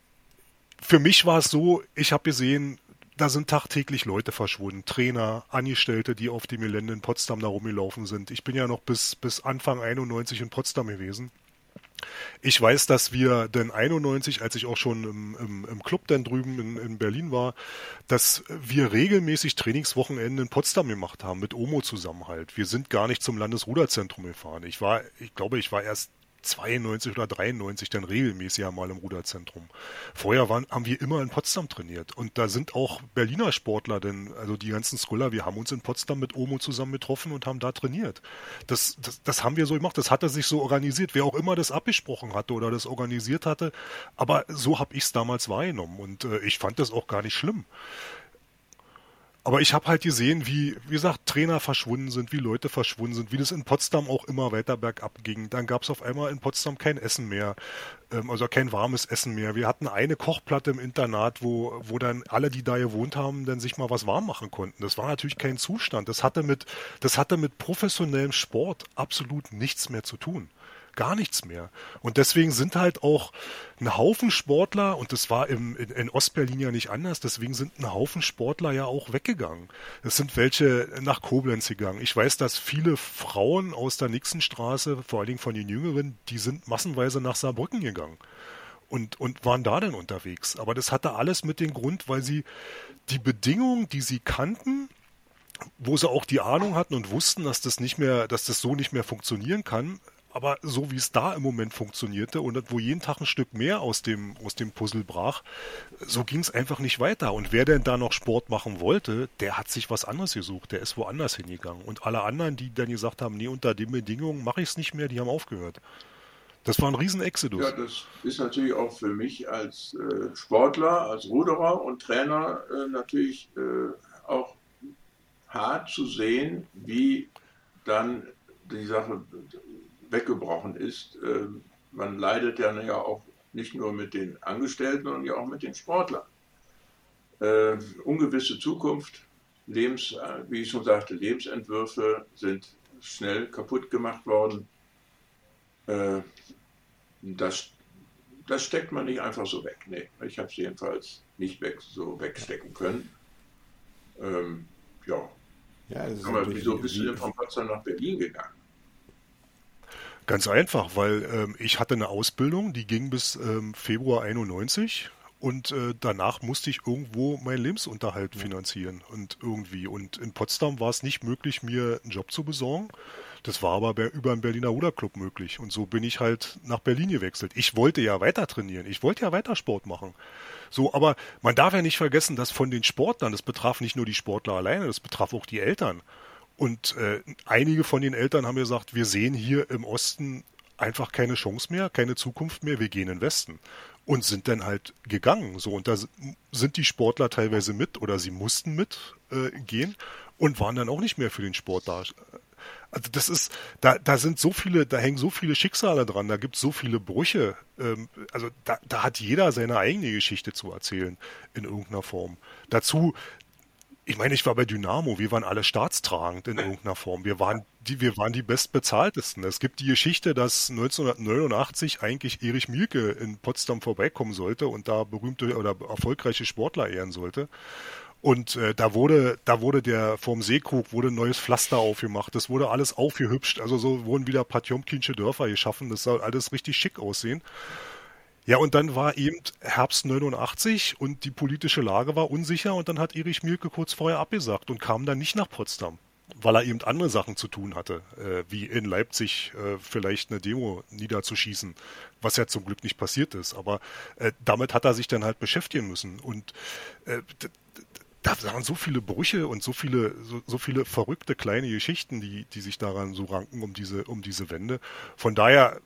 für mich war es so, ich habe gesehen, da sind tagtäglich Leute verschwunden, Trainer, Angestellte, die auf dem Gelände in Potsdam da rumgelaufen sind. Ich bin ja noch bis, bis Anfang 91 in Potsdam gewesen. Ich weiß, dass wir dann 91, als ich auch schon im, im, im Club dann drüben in, in, Berlin war, dass wir regelmäßig Trainingswochenende in Potsdam gemacht haben mit OMO zusammen halt. Wir sind gar nicht zum Landesruderzentrum gefahren. Ich war, ich glaube, ich war erst 92 oder 93 dann regelmäßig einmal im Ruderzentrum. Vorher waren, haben wir immer in Potsdam trainiert und da sind auch Berliner Sportler, denn also die ganzen Scholar, wir haben uns in Potsdam mit Omo zusammen getroffen und haben da trainiert. Das, das, das haben wir so gemacht, das hatte sich so organisiert, wer auch immer das abgesprochen hatte oder das organisiert hatte, aber so habe ich es damals wahrgenommen und äh, ich fand das auch gar nicht schlimm. Aber ich habe halt gesehen, wie, wie gesagt, Trainer verschwunden sind, wie Leute verschwunden sind, wie das in Potsdam auch immer weiter bergab ging. Dann gab es auf einmal in Potsdam kein Essen mehr, ähm, also kein warmes Essen mehr. Wir hatten eine Kochplatte im Internat, wo, wo dann alle, die da gewohnt haben, dann sich mal was warm machen konnten. Das war natürlich kein Zustand. Das hatte mit, das hatte mit professionellem Sport absolut nichts mehr zu tun gar nichts mehr. Und deswegen sind halt auch ein Haufen Sportler, und das war im, in, in Ostberlin ja nicht anders, deswegen sind ein Haufen Sportler ja auch weggegangen. Es sind welche nach Koblenz gegangen. Ich weiß, dass viele Frauen aus der Nixenstraße, vor allen Dingen von den Jüngeren, die sind massenweise nach Saarbrücken gegangen und, und waren da dann unterwegs. Aber das hatte alles mit dem Grund, weil sie die Bedingungen, die sie kannten, wo sie auch die Ahnung hatten und wussten, dass das nicht mehr, dass das so nicht mehr funktionieren kann, aber so wie es da im Moment funktionierte und wo jeden Tag ein Stück mehr aus dem, aus dem Puzzle brach, so ging es einfach nicht weiter. Und wer denn da noch Sport machen wollte, der hat sich was anderes gesucht, der ist woanders hingegangen. Und alle anderen, die dann gesagt haben, nee, unter den Bedingungen mache ich es nicht mehr, die haben aufgehört. Das war ein riesen Exodus. Ja, das ist natürlich auch für mich als äh, Sportler, als Ruderer und Trainer äh, natürlich äh, auch hart zu sehen, wie dann die Sache weggebrochen ist. Ähm, man leidet ja auch nicht nur mit den Angestellten, sondern ja auch mit den Sportlern. Äh, ungewisse Zukunft, Lebens, äh, wie ich schon sagte, Lebensentwürfe sind schnell kaputt gemacht worden. Äh, das, das steckt man nicht einfach so weg. Nee, ich habe es jedenfalls nicht weg, so wegstecken können. Ähm, ja. ja Aber wieso bist du denn von Potsdam nach Berlin gegangen? Ganz einfach, weil ähm, ich hatte eine Ausbildung, die ging bis ähm, Februar 91 und äh, danach musste ich irgendwo meinen Lebensunterhalt finanzieren und irgendwie. Und in Potsdam war es nicht möglich, mir einen Job zu besorgen. Das war aber über einen Berliner Ruderclub möglich. Und so bin ich halt nach Berlin gewechselt. Ich wollte ja weiter trainieren. Ich wollte ja weiter Sport machen. So, aber man darf ja nicht vergessen, dass von den Sportlern, das betraf nicht nur die Sportler alleine, das betraf auch die Eltern. Und äh, einige von den Eltern haben gesagt, wir sehen hier im Osten einfach keine Chance mehr, keine Zukunft mehr, wir gehen in den Westen. Und sind dann halt gegangen. So, und da sind die Sportler teilweise mit oder sie mussten mit äh, und waren dann auch nicht mehr für den Sport da. Also das ist, da, da sind so viele, da hängen so viele Schicksale dran, da gibt es so viele Brüche. Ähm, also da, da hat jeder seine eigene Geschichte zu erzählen in irgendeiner Form. Dazu ich meine, ich war bei Dynamo, wir waren alle staatstragend in irgendeiner Form. Wir waren die, wir waren die bestbezahltesten. Es gibt die Geschichte, dass 1989 eigentlich Erich Mielke in Potsdam vorbeikommen sollte und da berühmte oder erfolgreiche Sportler ehren sollte. Und äh, da wurde, da wurde der vom Seekrug wurde ein neues Pflaster aufgemacht. Das wurde alles aufgehübscht. Also so wurden wieder Patjomkinsche Dörfer geschaffen. Das soll alles richtig schick aussehen. Ja, und dann war eben Herbst 89 und die politische Lage war unsicher und dann hat Erich Mielke kurz vorher abgesagt und kam dann nicht nach Potsdam, weil er eben andere Sachen zu tun hatte, äh, wie in Leipzig äh, vielleicht eine Demo niederzuschießen, was ja zum Glück nicht passiert ist. Aber äh, damit hat er sich dann halt beschäftigen müssen und äh, da waren so viele Brüche und so viele, so, so, viele verrückte kleine Geschichten, die, die sich daran so ranken um diese, um diese Wende. Von daher,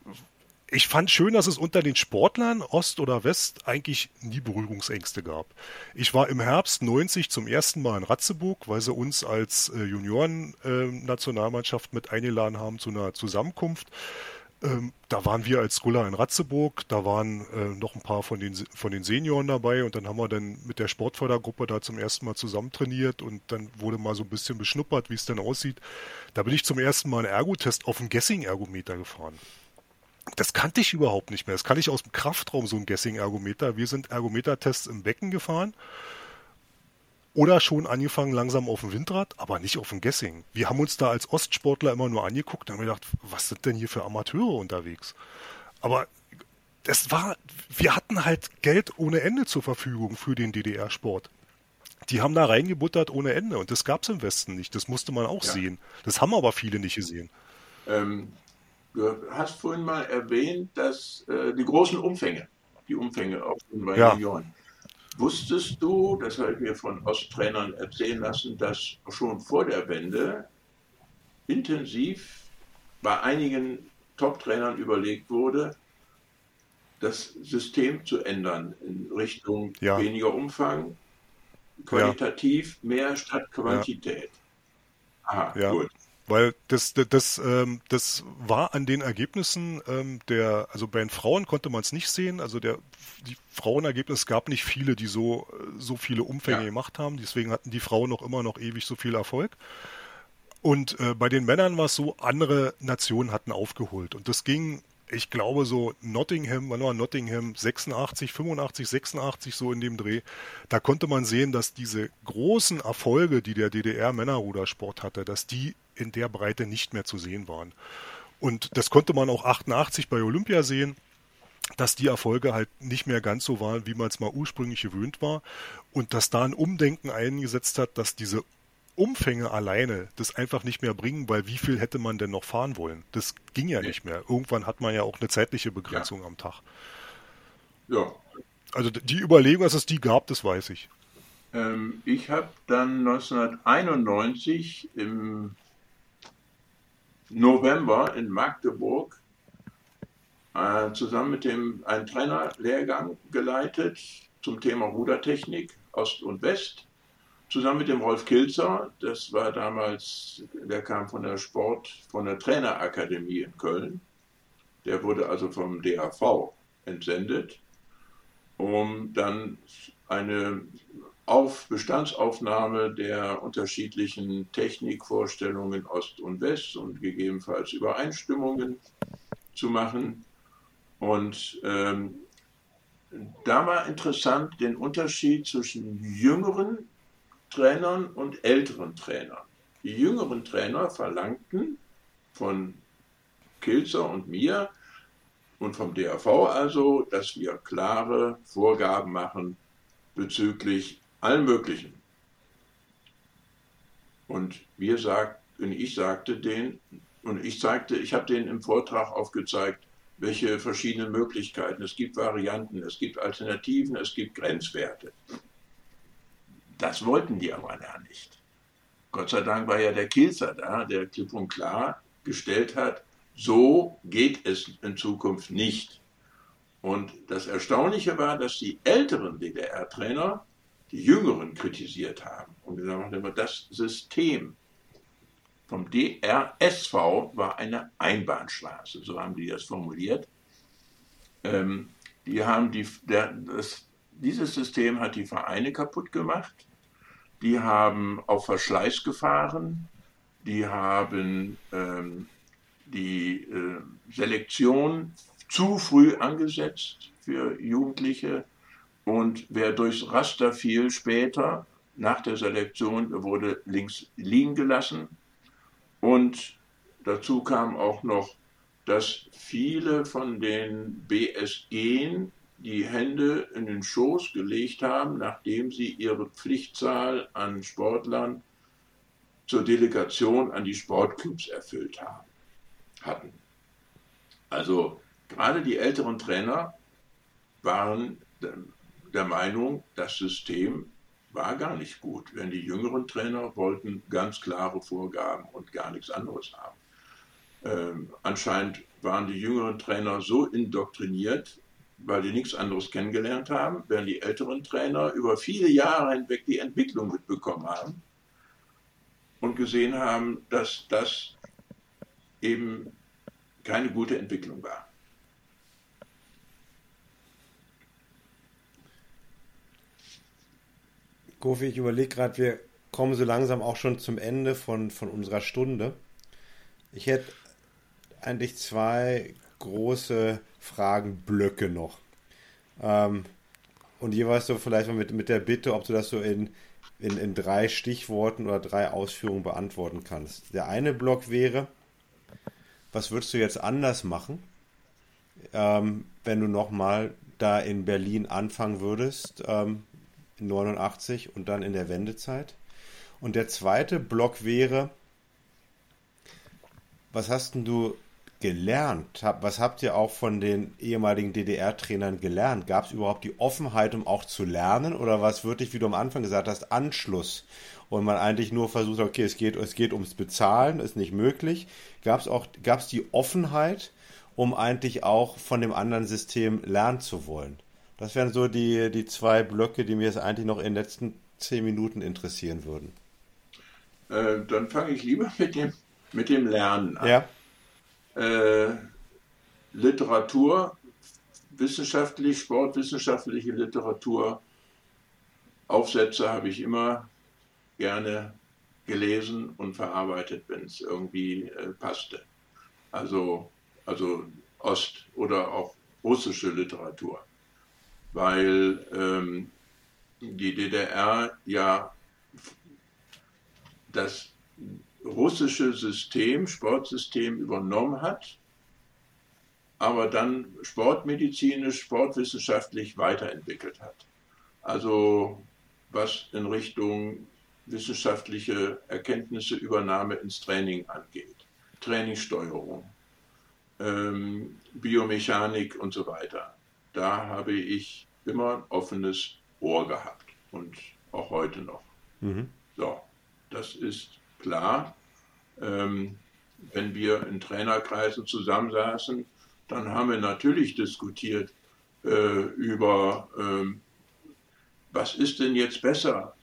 ich fand schön, dass es unter den Sportlern, Ost oder West, eigentlich nie Berührungsängste gab. Ich war im Herbst 90 zum ersten Mal in Ratzeburg, weil sie uns als äh, Junioren-Nationalmannschaft äh, mit eingeladen haben zu einer Zusammenkunft. Ähm, da waren wir als Skulla in Ratzeburg, da waren äh, noch ein paar von den, von den Senioren dabei und dann haben wir dann mit der Sportfördergruppe da zum ersten Mal zusammen trainiert und dann wurde mal so ein bisschen beschnuppert, wie es denn aussieht. Da bin ich zum ersten Mal einen Ergotest auf dem Gessing-Ergometer gefahren. Das kannte ich überhaupt nicht mehr. Das kann ich aus dem Kraftraum, so ein Gessing-Ergometer. Wir sind Ergometer-Tests im Becken gefahren oder schon angefangen langsam auf dem Windrad, aber nicht auf dem Gessing. Wir haben uns da als Ostsportler immer nur angeguckt und haben gedacht, was sind denn hier für Amateure unterwegs? Aber das war, wir hatten halt Geld ohne Ende zur Verfügung für den DDR-Sport. Die haben da reingebuttert ohne Ende und das gab es im Westen nicht. Das musste man auch ja. sehen. Das haben aber viele nicht gesehen. Ähm, du hast vorhin mal erwähnt, dass äh, die großen Umfänge, die Umfänge auch bei ja. Millionen. Wusstest du, das habe ich mir von Osttrainern erzählen lassen, dass schon vor der Wende intensiv bei einigen Top-Trainern überlegt wurde, das System zu ändern in Richtung ja. weniger Umfang, qualitativ ja. mehr statt Quantität. Ja. Aha, ja. gut. Weil das, das, das, ähm, das war an den Ergebnissen ähm, der, also bei den Frauen konnte man es nicht sehen. Also der die Frauenergebnis gab nicht viele, die so, so viele Umfänge ja. gemacht haben. Deswegen hatten die Frauen noch immer noch ewig so viel Erfolg. Und äh, bei den Männern war es so, andere Nationen hatten aufgeholt. Und das ging, ich glaube, so Nottingham, wann war Nottingham? 86, 85, 86, so in dem Dreh. Da konnte man sehen, dass diese großen Erfolge, die der DDR-Männerrudersport hatte, dass die in der Breite nicht mehr zu sehen waren. Und das konnte man auch 88 bei Olympia sehen, dass die Erfolge halt nicht mehr ganz so waren, wie man es mal ursprünglich gewöhnt war. Und dass da ein Umdenken eingesetzt hat, dass diese Umfänge alleine das einfach nicht mehr bringen, weil wie viel hätte man denn noch fahren wollen? Das ging ja nicht mehr. Irgendwann hat man ja auch eine zeitliche Begrenzung ja. am Tag. Ja. Also die Überlegung, dass es die gab, das weiß ich. Ähm, ich habe dann 1991 im November in Magdeburg äh, zusammen mit dem einen Trainerlehrgang geleitet zum Thema Rudertechnik Ost und West. Zusammen mit dem Rolf Kilzer, das war damals, der kam von der Sport, von der Trainerakademie in Köln. Der wurde also vom DAV entsendet, um dann eine auf Bestandsaufnahme der unterschiedlichen Technikvorstellungen Ost und West und gegebenenfalls Übereinstimmungen zu machen. Und ähm, da war interessant den Unterschied zwischen jüngeren Trainern und älteren Trainern. Die jüngeren Trainer verlangten von Kilzer und mir und vom DRV also, dass wir klare Vorgaben machen bezüglich allen möglichen. Und wir sagten, ich sagte den, und ich sagte, ich habe denen im Vortrag aufgezeigt, welche verschiedenen Möglichkeiten. Es gibt Varianten, es gibt Alternativen, es gibt Grenzwerte. Das wollten die aber ja nicht. Gott sei Dank war ja der Kilzer da, der klipp und klar gestellt hat, so geht es in Zukunft nicht. Und das Erstaunliche war, dass die älteren DDR-Trainer die Jüngeren kritisiert haben und gesagt haben, das System vom DRSV war eine Einbahnstraße, so haben die das formuliert. Ähm, die haben die, der, das, dieses System hat die Vereine kaputt gemacht. Die haben auf Verschleiß gefahren. Die haben ähm, die äh, Selektion zu früh angesetzt für Jugendliche. Und wer durchs Raster fiel später, nach der Selektion, wurde links liegen gelassen. Und dazu kam auch noch, dass viele von den BSG die Hände in den Schoß gelegt haben, nachdem sie ihre Pflichtzahl an Sportlern zur Delegation an die Sportclubs erfüllt haben, hatten. Also gerade die älteren Trainer waren der Meinung, das System war gar nicht gut, wenn die jüngeren Trainer wollten ganz klare Vorgaben und gar nichts anderes haben. Ähm, anscheinend waren die jüngeren Trainer so indoktriniert, weil die nichts anderes kennengelernt haben, während die älteren Trainer über viele Jahre hinweg die Entwicklung mitbekommen haben und gesehen haben, dass das eben keine gute Entwicklung war. Kofi, ich überlege gerade, wir kommen so langsam auch schon zum Ende von, von unserer Stunde. Ich hätte eigentlich zwei große Fragenblöcke noch. Ähm, und jeweils so vielleicht mal mit, mit der Bitte, ob du das so in, in, in drei Stichworten oder drei Ausführungen beantworten kannst. Der eine Block wäre, was würdest du jetzt anders machen, ähm, wenn du nochmal da in Berlin anfangen würdest? Ähm, 89 und dann in der Wendezeit. Und der zweite Block wäre, was hast denn du gelernt? Was habt ihr auch von den ehemaligen DDR-Trainern gelernt? Gab es überhaupt die Offenheit, um auch zu lernen? Oder was wirklich, wie du am Anfang gesagt hast, Anschluss? Und man eigentlich nur versucht, okay, es geht, es geht ums Bezahlen, ist nicht möglich. Gab es auch, gab es die Offenheit, um eigentlich auch von dem anderen System lernen zu wollen? Das wären so die, die zwei Blöcke, die mir jetzt eigentlich noch in den letzten zehn Minuten interessieren würden. Äh, dann fange ich lieber mit dem, mit dem Lernen an. Ja. Äh, Literatur, wissenschaftlich, sportwissenschaftliche Literatur, Aufsätze habe ich immer gerne gelesen und verarbeitet, wenn es irgendwie äh, passte. Also, also Ost- oder auch russische Literatur weil ähm, die DDR ja das russische System, Sportsystem übernommen hat, aber dann sportmedizinisch, sportwissenschaftlich weiterentwickelt hat. Also was in Richtung wissenschaftliche Erkenntnisse, Übernahme ins Training angeht, Trainingssteuerung, ähm, Biomechanik und so weiter da habe ich immer ein offenes Ohr gehabt und auch heute noch. Mhm. So, das ist klar. Ähm, wenn wir in Trainerkreisen zusammensaßen, dann haben wir natürlich diskutiert äh, über, ähm, was ist denn jetzt besser?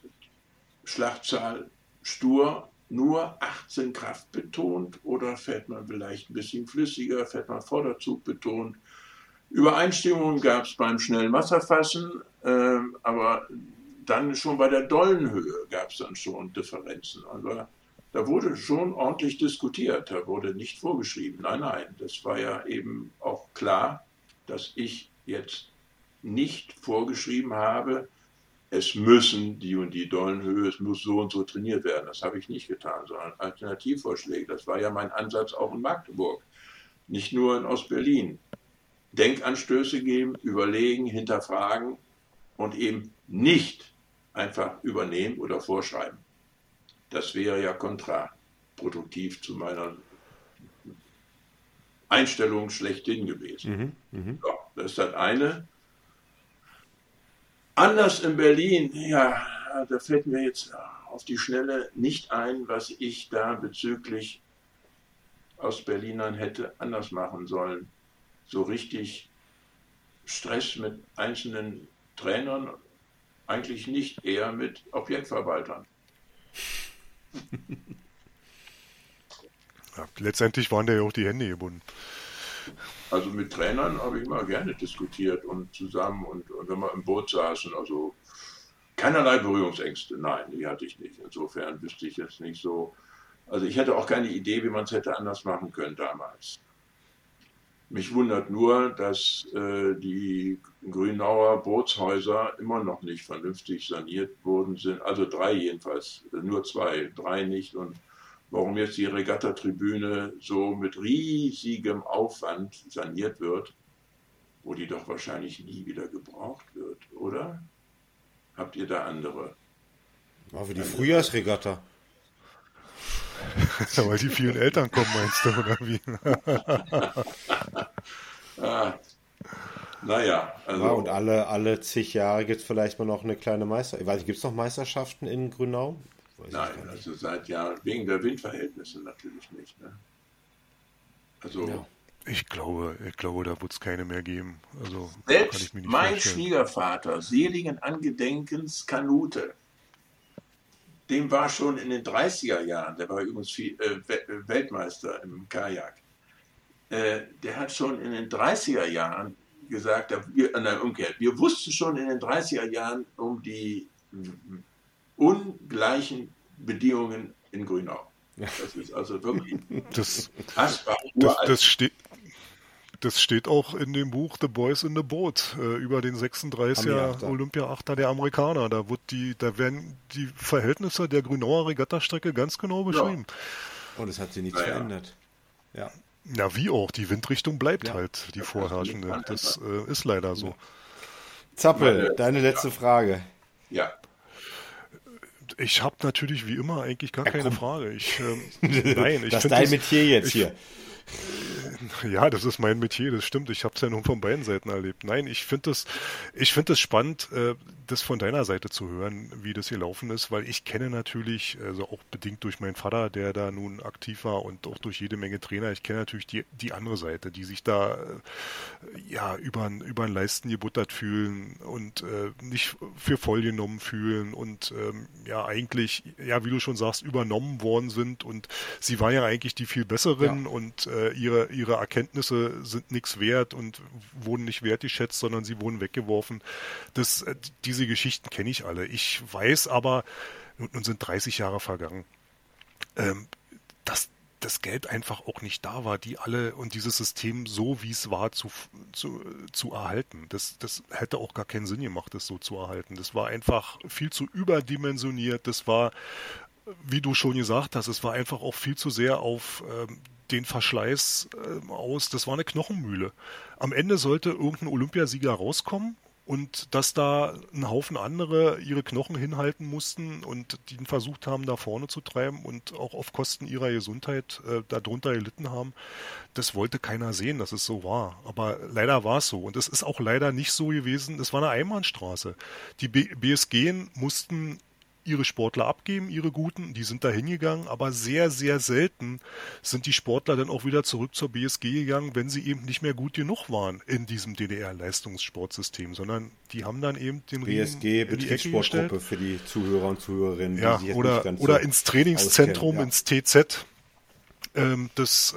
Schlachtzahl stur, nur 18 Kraft betont oder fährt man vielleicht ein bisschen flüssiger, fährt man Vorderzug betont? Übereinstimmungen gab es beim schnellen Wasserfassen, äh, aber dann schon bei der Dollenhöhe gab es dann schon Differenzen. Aber da wurde schon ordentlich diskutiert, da wurde nicht vorgeschrieben. Nein, nein, das war ja eben auch klar, dass ich jetzt nicht vorgeschrieben habe, es müssen die und die Dollenhöhe, es muss so und so trainiert werden. Das habe ich nicht getan, sondern Alternativvorschläge. Das war ja mein Ansatz auch in Magdeburg, nicht nur in Ostberlin. Denkanstöße geben, überlegen, hinterfragen und eben nicht einfach übernehmen oder vorschreiben. Das wäre ja kontraproduktiv zu meiner Einstellung schlechthin gewesen. Mhm, mh. so, das ist das eine. Anders in Berlin, ja, da fällt mir jetzt auf die Schnelle nicht ein, was ich da bezüglich aus Berlinern hätte anders machen sollen so richtig Stress mit einzelnen Trainern, eigentlich nicht, eher mit Objektverwaltern. Ja, letztendlich waren da ja auch die Hände gebunden. Also mit Trainern habe ich immer gerne diskutiert und zusammen und, und wenn wir im Boot saßen, also keinerlei Berührungsängste, nein, die hatte ich nicht. Insofern wüsste ich jetzt nicht so. Also ich hätte auch keine Idee, wie man es hätte anders machen können damals. Mich wundert nur, dass äh, die Grünauer Bootshäuser immer noch nicht vernünftig saniert worden sind. Also drei jedenfalls, nur zwei, drei nicht. Und warum jetzt die Regattatribüne so mit riesigem Aufwand saniert wird, wo die doch wahrscheinlich nie wieder gebraucht wird, oder? Habt ihr da andere? Aber für die Frühjahrsregatta. Ja, weil die vielen Eltern kommen, meinst du, oder wie? ah. Naja, also. Ja, und alle, alle zig Jahre gibt es vielleicht mal noch eine kleine Meisterschaft. Ich weiß nicht, gibt es noch Meisterschaften in Grünau? Weiß Nein, also seit Jahren, wegen der Windverhältnisse natürlich nicht. Ne? Also. Ja. Ich glaube, ich glaube, da wird es keine mehr geben. Also, Selbst mein vorstellen. Schwiegervater, seligen Angedenkens Kanute, dem war schon in den 30er Jahren, der war übrigens viel, äh, Weltmeister im Kajak, äh, der hat schon in den 30er Jahren gesagt, wir, äh, nein, umgekehrt, wir wussten schon in den 30er Jahren um die ungleichen Bedingungen in Grünau. Das ist also wirklich das, das, das, das, steht, das steht auch in dem Buch The Boys in the Boat äh, über den 36er Olympia-Achter der Amerikaner. Da, wird die, da werden die Verhältnisse der Grünauer Regattastrecke ganz genau beschrieben. Ja. Und es hat sich nichts naja. verändert. Ja. Ja, wie auch. Die Windrichtung bleibt ja. halt die vorherrschende. Das äh, ist leider so. Zappel, deine letzte Frage. Ja. Ich habe natürlich wie immer eigentlich gar ja, keine Frage. Ich, ähm, nein, ich das ist dein Metier jetzt ich, hier. Ja, das ist mein Metier, das stimmt. Ich habe es ja nur von beiden Seiten erlebt. Nein, ich finde das, ich finde es spannend, äh, das von deiner Seite zu hören, wie das hier laufen ist, weil ich kenne natürlich, also auch bedingt durch meinen Vater, der da nun aktiv war und auch durch jede Menge Trainer, ich kenne natürlich die, die andere Seite, die sich da äh, ja über über den Leisten gebuttert fühlen und äh, nicht für voll genommen fühlen und ähm, ja eigentlich, ja wie du schon sagst, übernommen worden sind und sie war ja eigentlich die viel besseren ja. und äh, ihre ihre Erkenntnisse sind nichts wert und wurden nicht wertgeschätzt, sondern sie wurden weggeworfen. Das, äh, diese Geschichten kenne ich alle. Ich weiß aber, nun sind 30 Jahre vergangen, ähm, dass das Geld einfach auch nicht da war, die alle und dieses System so wie es war zu, zu, zu erhalten. Das, das hätte auch gar keinen Sinn gemacht, das so zu erhalten. Das war einfach viel zu überdimensioniert. Das war, wie du schon gesagt hast, es war einfach auch viel zu sehr auf ähm, den Verschleiß äh, aus. Das war eine Knochenmühle. Am Ende sollte irgendein Olympiasieger rauskommen und dass da ein Haufen andere ihre Knochen hinhalten mussten und die versucht haben, da vorne zu treiben und auch auf Kosten ihrer Gesundheit äh, darunter gelitten haben, das wollte keiner sehen, dass es so war. Aber leider war es so. Und es ist auch leider nicht so gewesen. Es war eine Einbahnstraße. Die B BSG mussten ihre Sportler abgeben, ihre Guten, die sind da hingegangen, aber sehr, sehr selten sind die Sportler dann auch wieder zurück zur BSG gegangen, wenn sie eben nicht mehr gut genug waren in diesem DDR-Leistungssportsystem, sondern die haben dann eben den BSG Betriebssportgruppe für die Zuhörer und Zuhörerinnen, ja, die oder, oder so ins Trainingszentrum, ja. ins TZ. Ähm, das,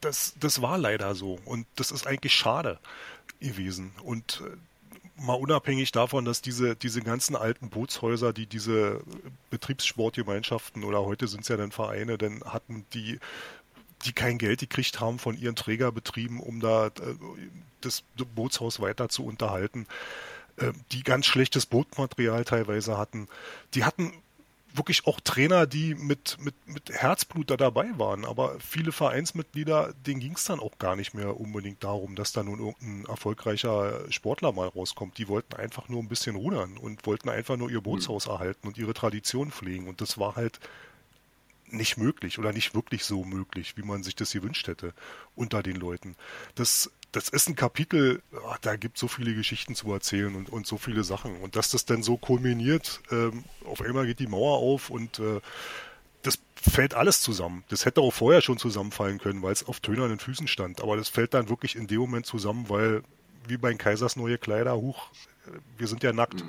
das, das war leider so und das ist eigentlich schade gewesen und äh, mal unabhängig davon, dass diese, diese ganzen alten Bootshäuser, die diese Betriebssportgemeinschaften oder heute sind es ja dann Vereine, dann hatten, die, die kein Geld gekriegt haben von ihren Trägerbetrieben, um da äh, das Bootshaus weiter zu unterhalten, äh, die ganz schlechtes Bootmaterial teilweise hatten, die hatten wirklich auch Trainer, die mit, mit, mit Herzblut da dabei waren. Aber viele Vereinsmitglieder, denen ging es dann auch gar nicht mehr unbedingt darum, dass da nun irgendein erfolgreicher Sportler mal rauskommt. Die wollten einfach nur ein bisschen rudern und wollten einfach nur ihr Bootshaus mhm. erhalten und ihre Tradition pflegen. Und das war halt nicht möglich oder nicht wirklich so möglich, wie man sich das gewünscht hätte unter den Leuten. Das das ist ein Kapitel, ach, da gibt so viele Geschichten zu erzählen und, und so viele Sachen. Und dass das dann so kulminiert, ähm, auf einmal geht die Mauer auf und äh, das fällt alles zusammen. Das hätte auch vorher schon zusammenfallen können, weil es auf tönernen Füßen stand. Aber das fällt dann wirklich in dem Moment zusammen, weil wie bei Kaisers neue Kleider, huch, wir sind ja nackt.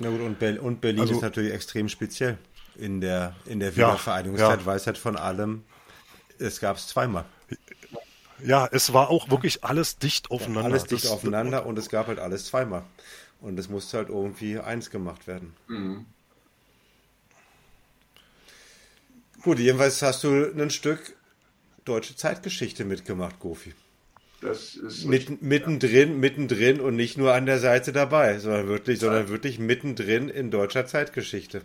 Ja gut, und, Be und Berlin also, ist natürlich extrem speziell in der, in der Wiedervereinigungszeit, ja, weil es halt von allem, es gab es zweimal. Ja, es war auch wirklich alles dicht aufeinander. alles dicht das, aufeinander und es gab halt alles zweimal. Und es musste halt irgendwie eins gemacht werden. Mhm. Gut, jedenfalls hast du ein Stück deutsche Zeitgeschichte mitgemacht, Gofi. Das ist Mitten, mittendrin, ja. mittendrin und nicht nur an der Seite dabei, sondern wirklich, sondern wirklich mittendrin in deutscher Zeitgeschichte.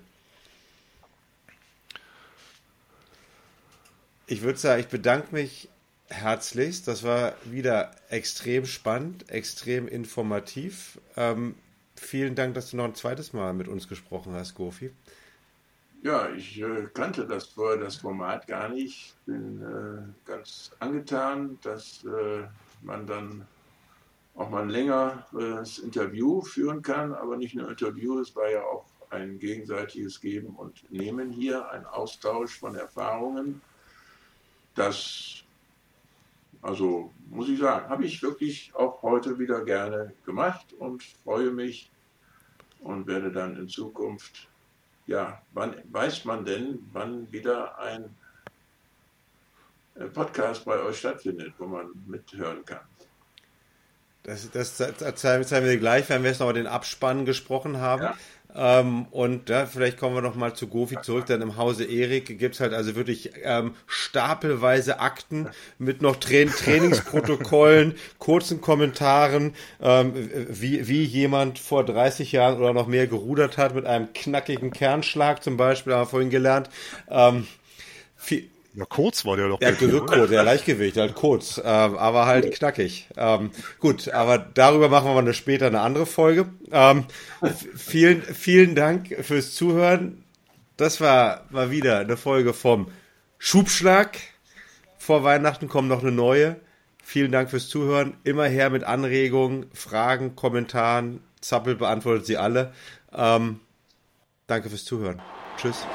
Ich würde sagen, ich bedanke mich herzlichst. Das war wieder extrem spannend, extrem informativ. Ähm, vielen Dank, dass du noch ein zweites Mal mit uns gesprochen hast, Gofi. Ja, ich äh, kannte das vorher, das Format gar nicht. Bin äh, ganz angetan, dass äh, man dann auch mal ein längeres Interview führen kann, aber nicht nur Interview, es war ja auch ein gegenseitiges Geben und Nehmen hier, ein Austausch von Erfahrungen. Das, also muss ich sagen, habe ich wirklich auch heute wieder gerne gemacht und freue mich und werde dann in Zukunft, ja, wann weiß man denn, wann wieder ein äh, Podcast bei euch stattfindet, wo man mithören kann? Das, das, das zeigen wir gleich, wenn wir jetzt noch über den Abspann gesprochen haben. Ja. Ähm, und ja, vielleicht kommen wir noch mal zu Gofi zurück. Denn im Hause Erik gibt es halt also wirklich ähm, stapelweise Akten mit noch Tra Trainingsprotokollen, kurzen Kommentaren, ähm, wie, wie jemand vor 30 Jahren oder noch mehr gerudert hat mit einem knackigen Kernschlag zum Beispiel, haben wir vorhin gelernt. Ähm, viel, ja, kurz war der doch. Der kurz, der Leichtgewicht, halt kurz, ähm, aber halt knackig. Ähm, gut, aber darüber machen wir mal später eine andere Folge. Ähm, vielen, vielen Dank fürs Zuhören. Das war mal wieder eine Folge vom Schubschlag. Vor Weihnachten kommt noch eine neue. Vielen Dank fürs Zuhören. Immer her mit Anregungen, Fragen, Kommentaren. Zappel beantwortet sie alle. Ähm, danke fürs Zuhören. Tschüss.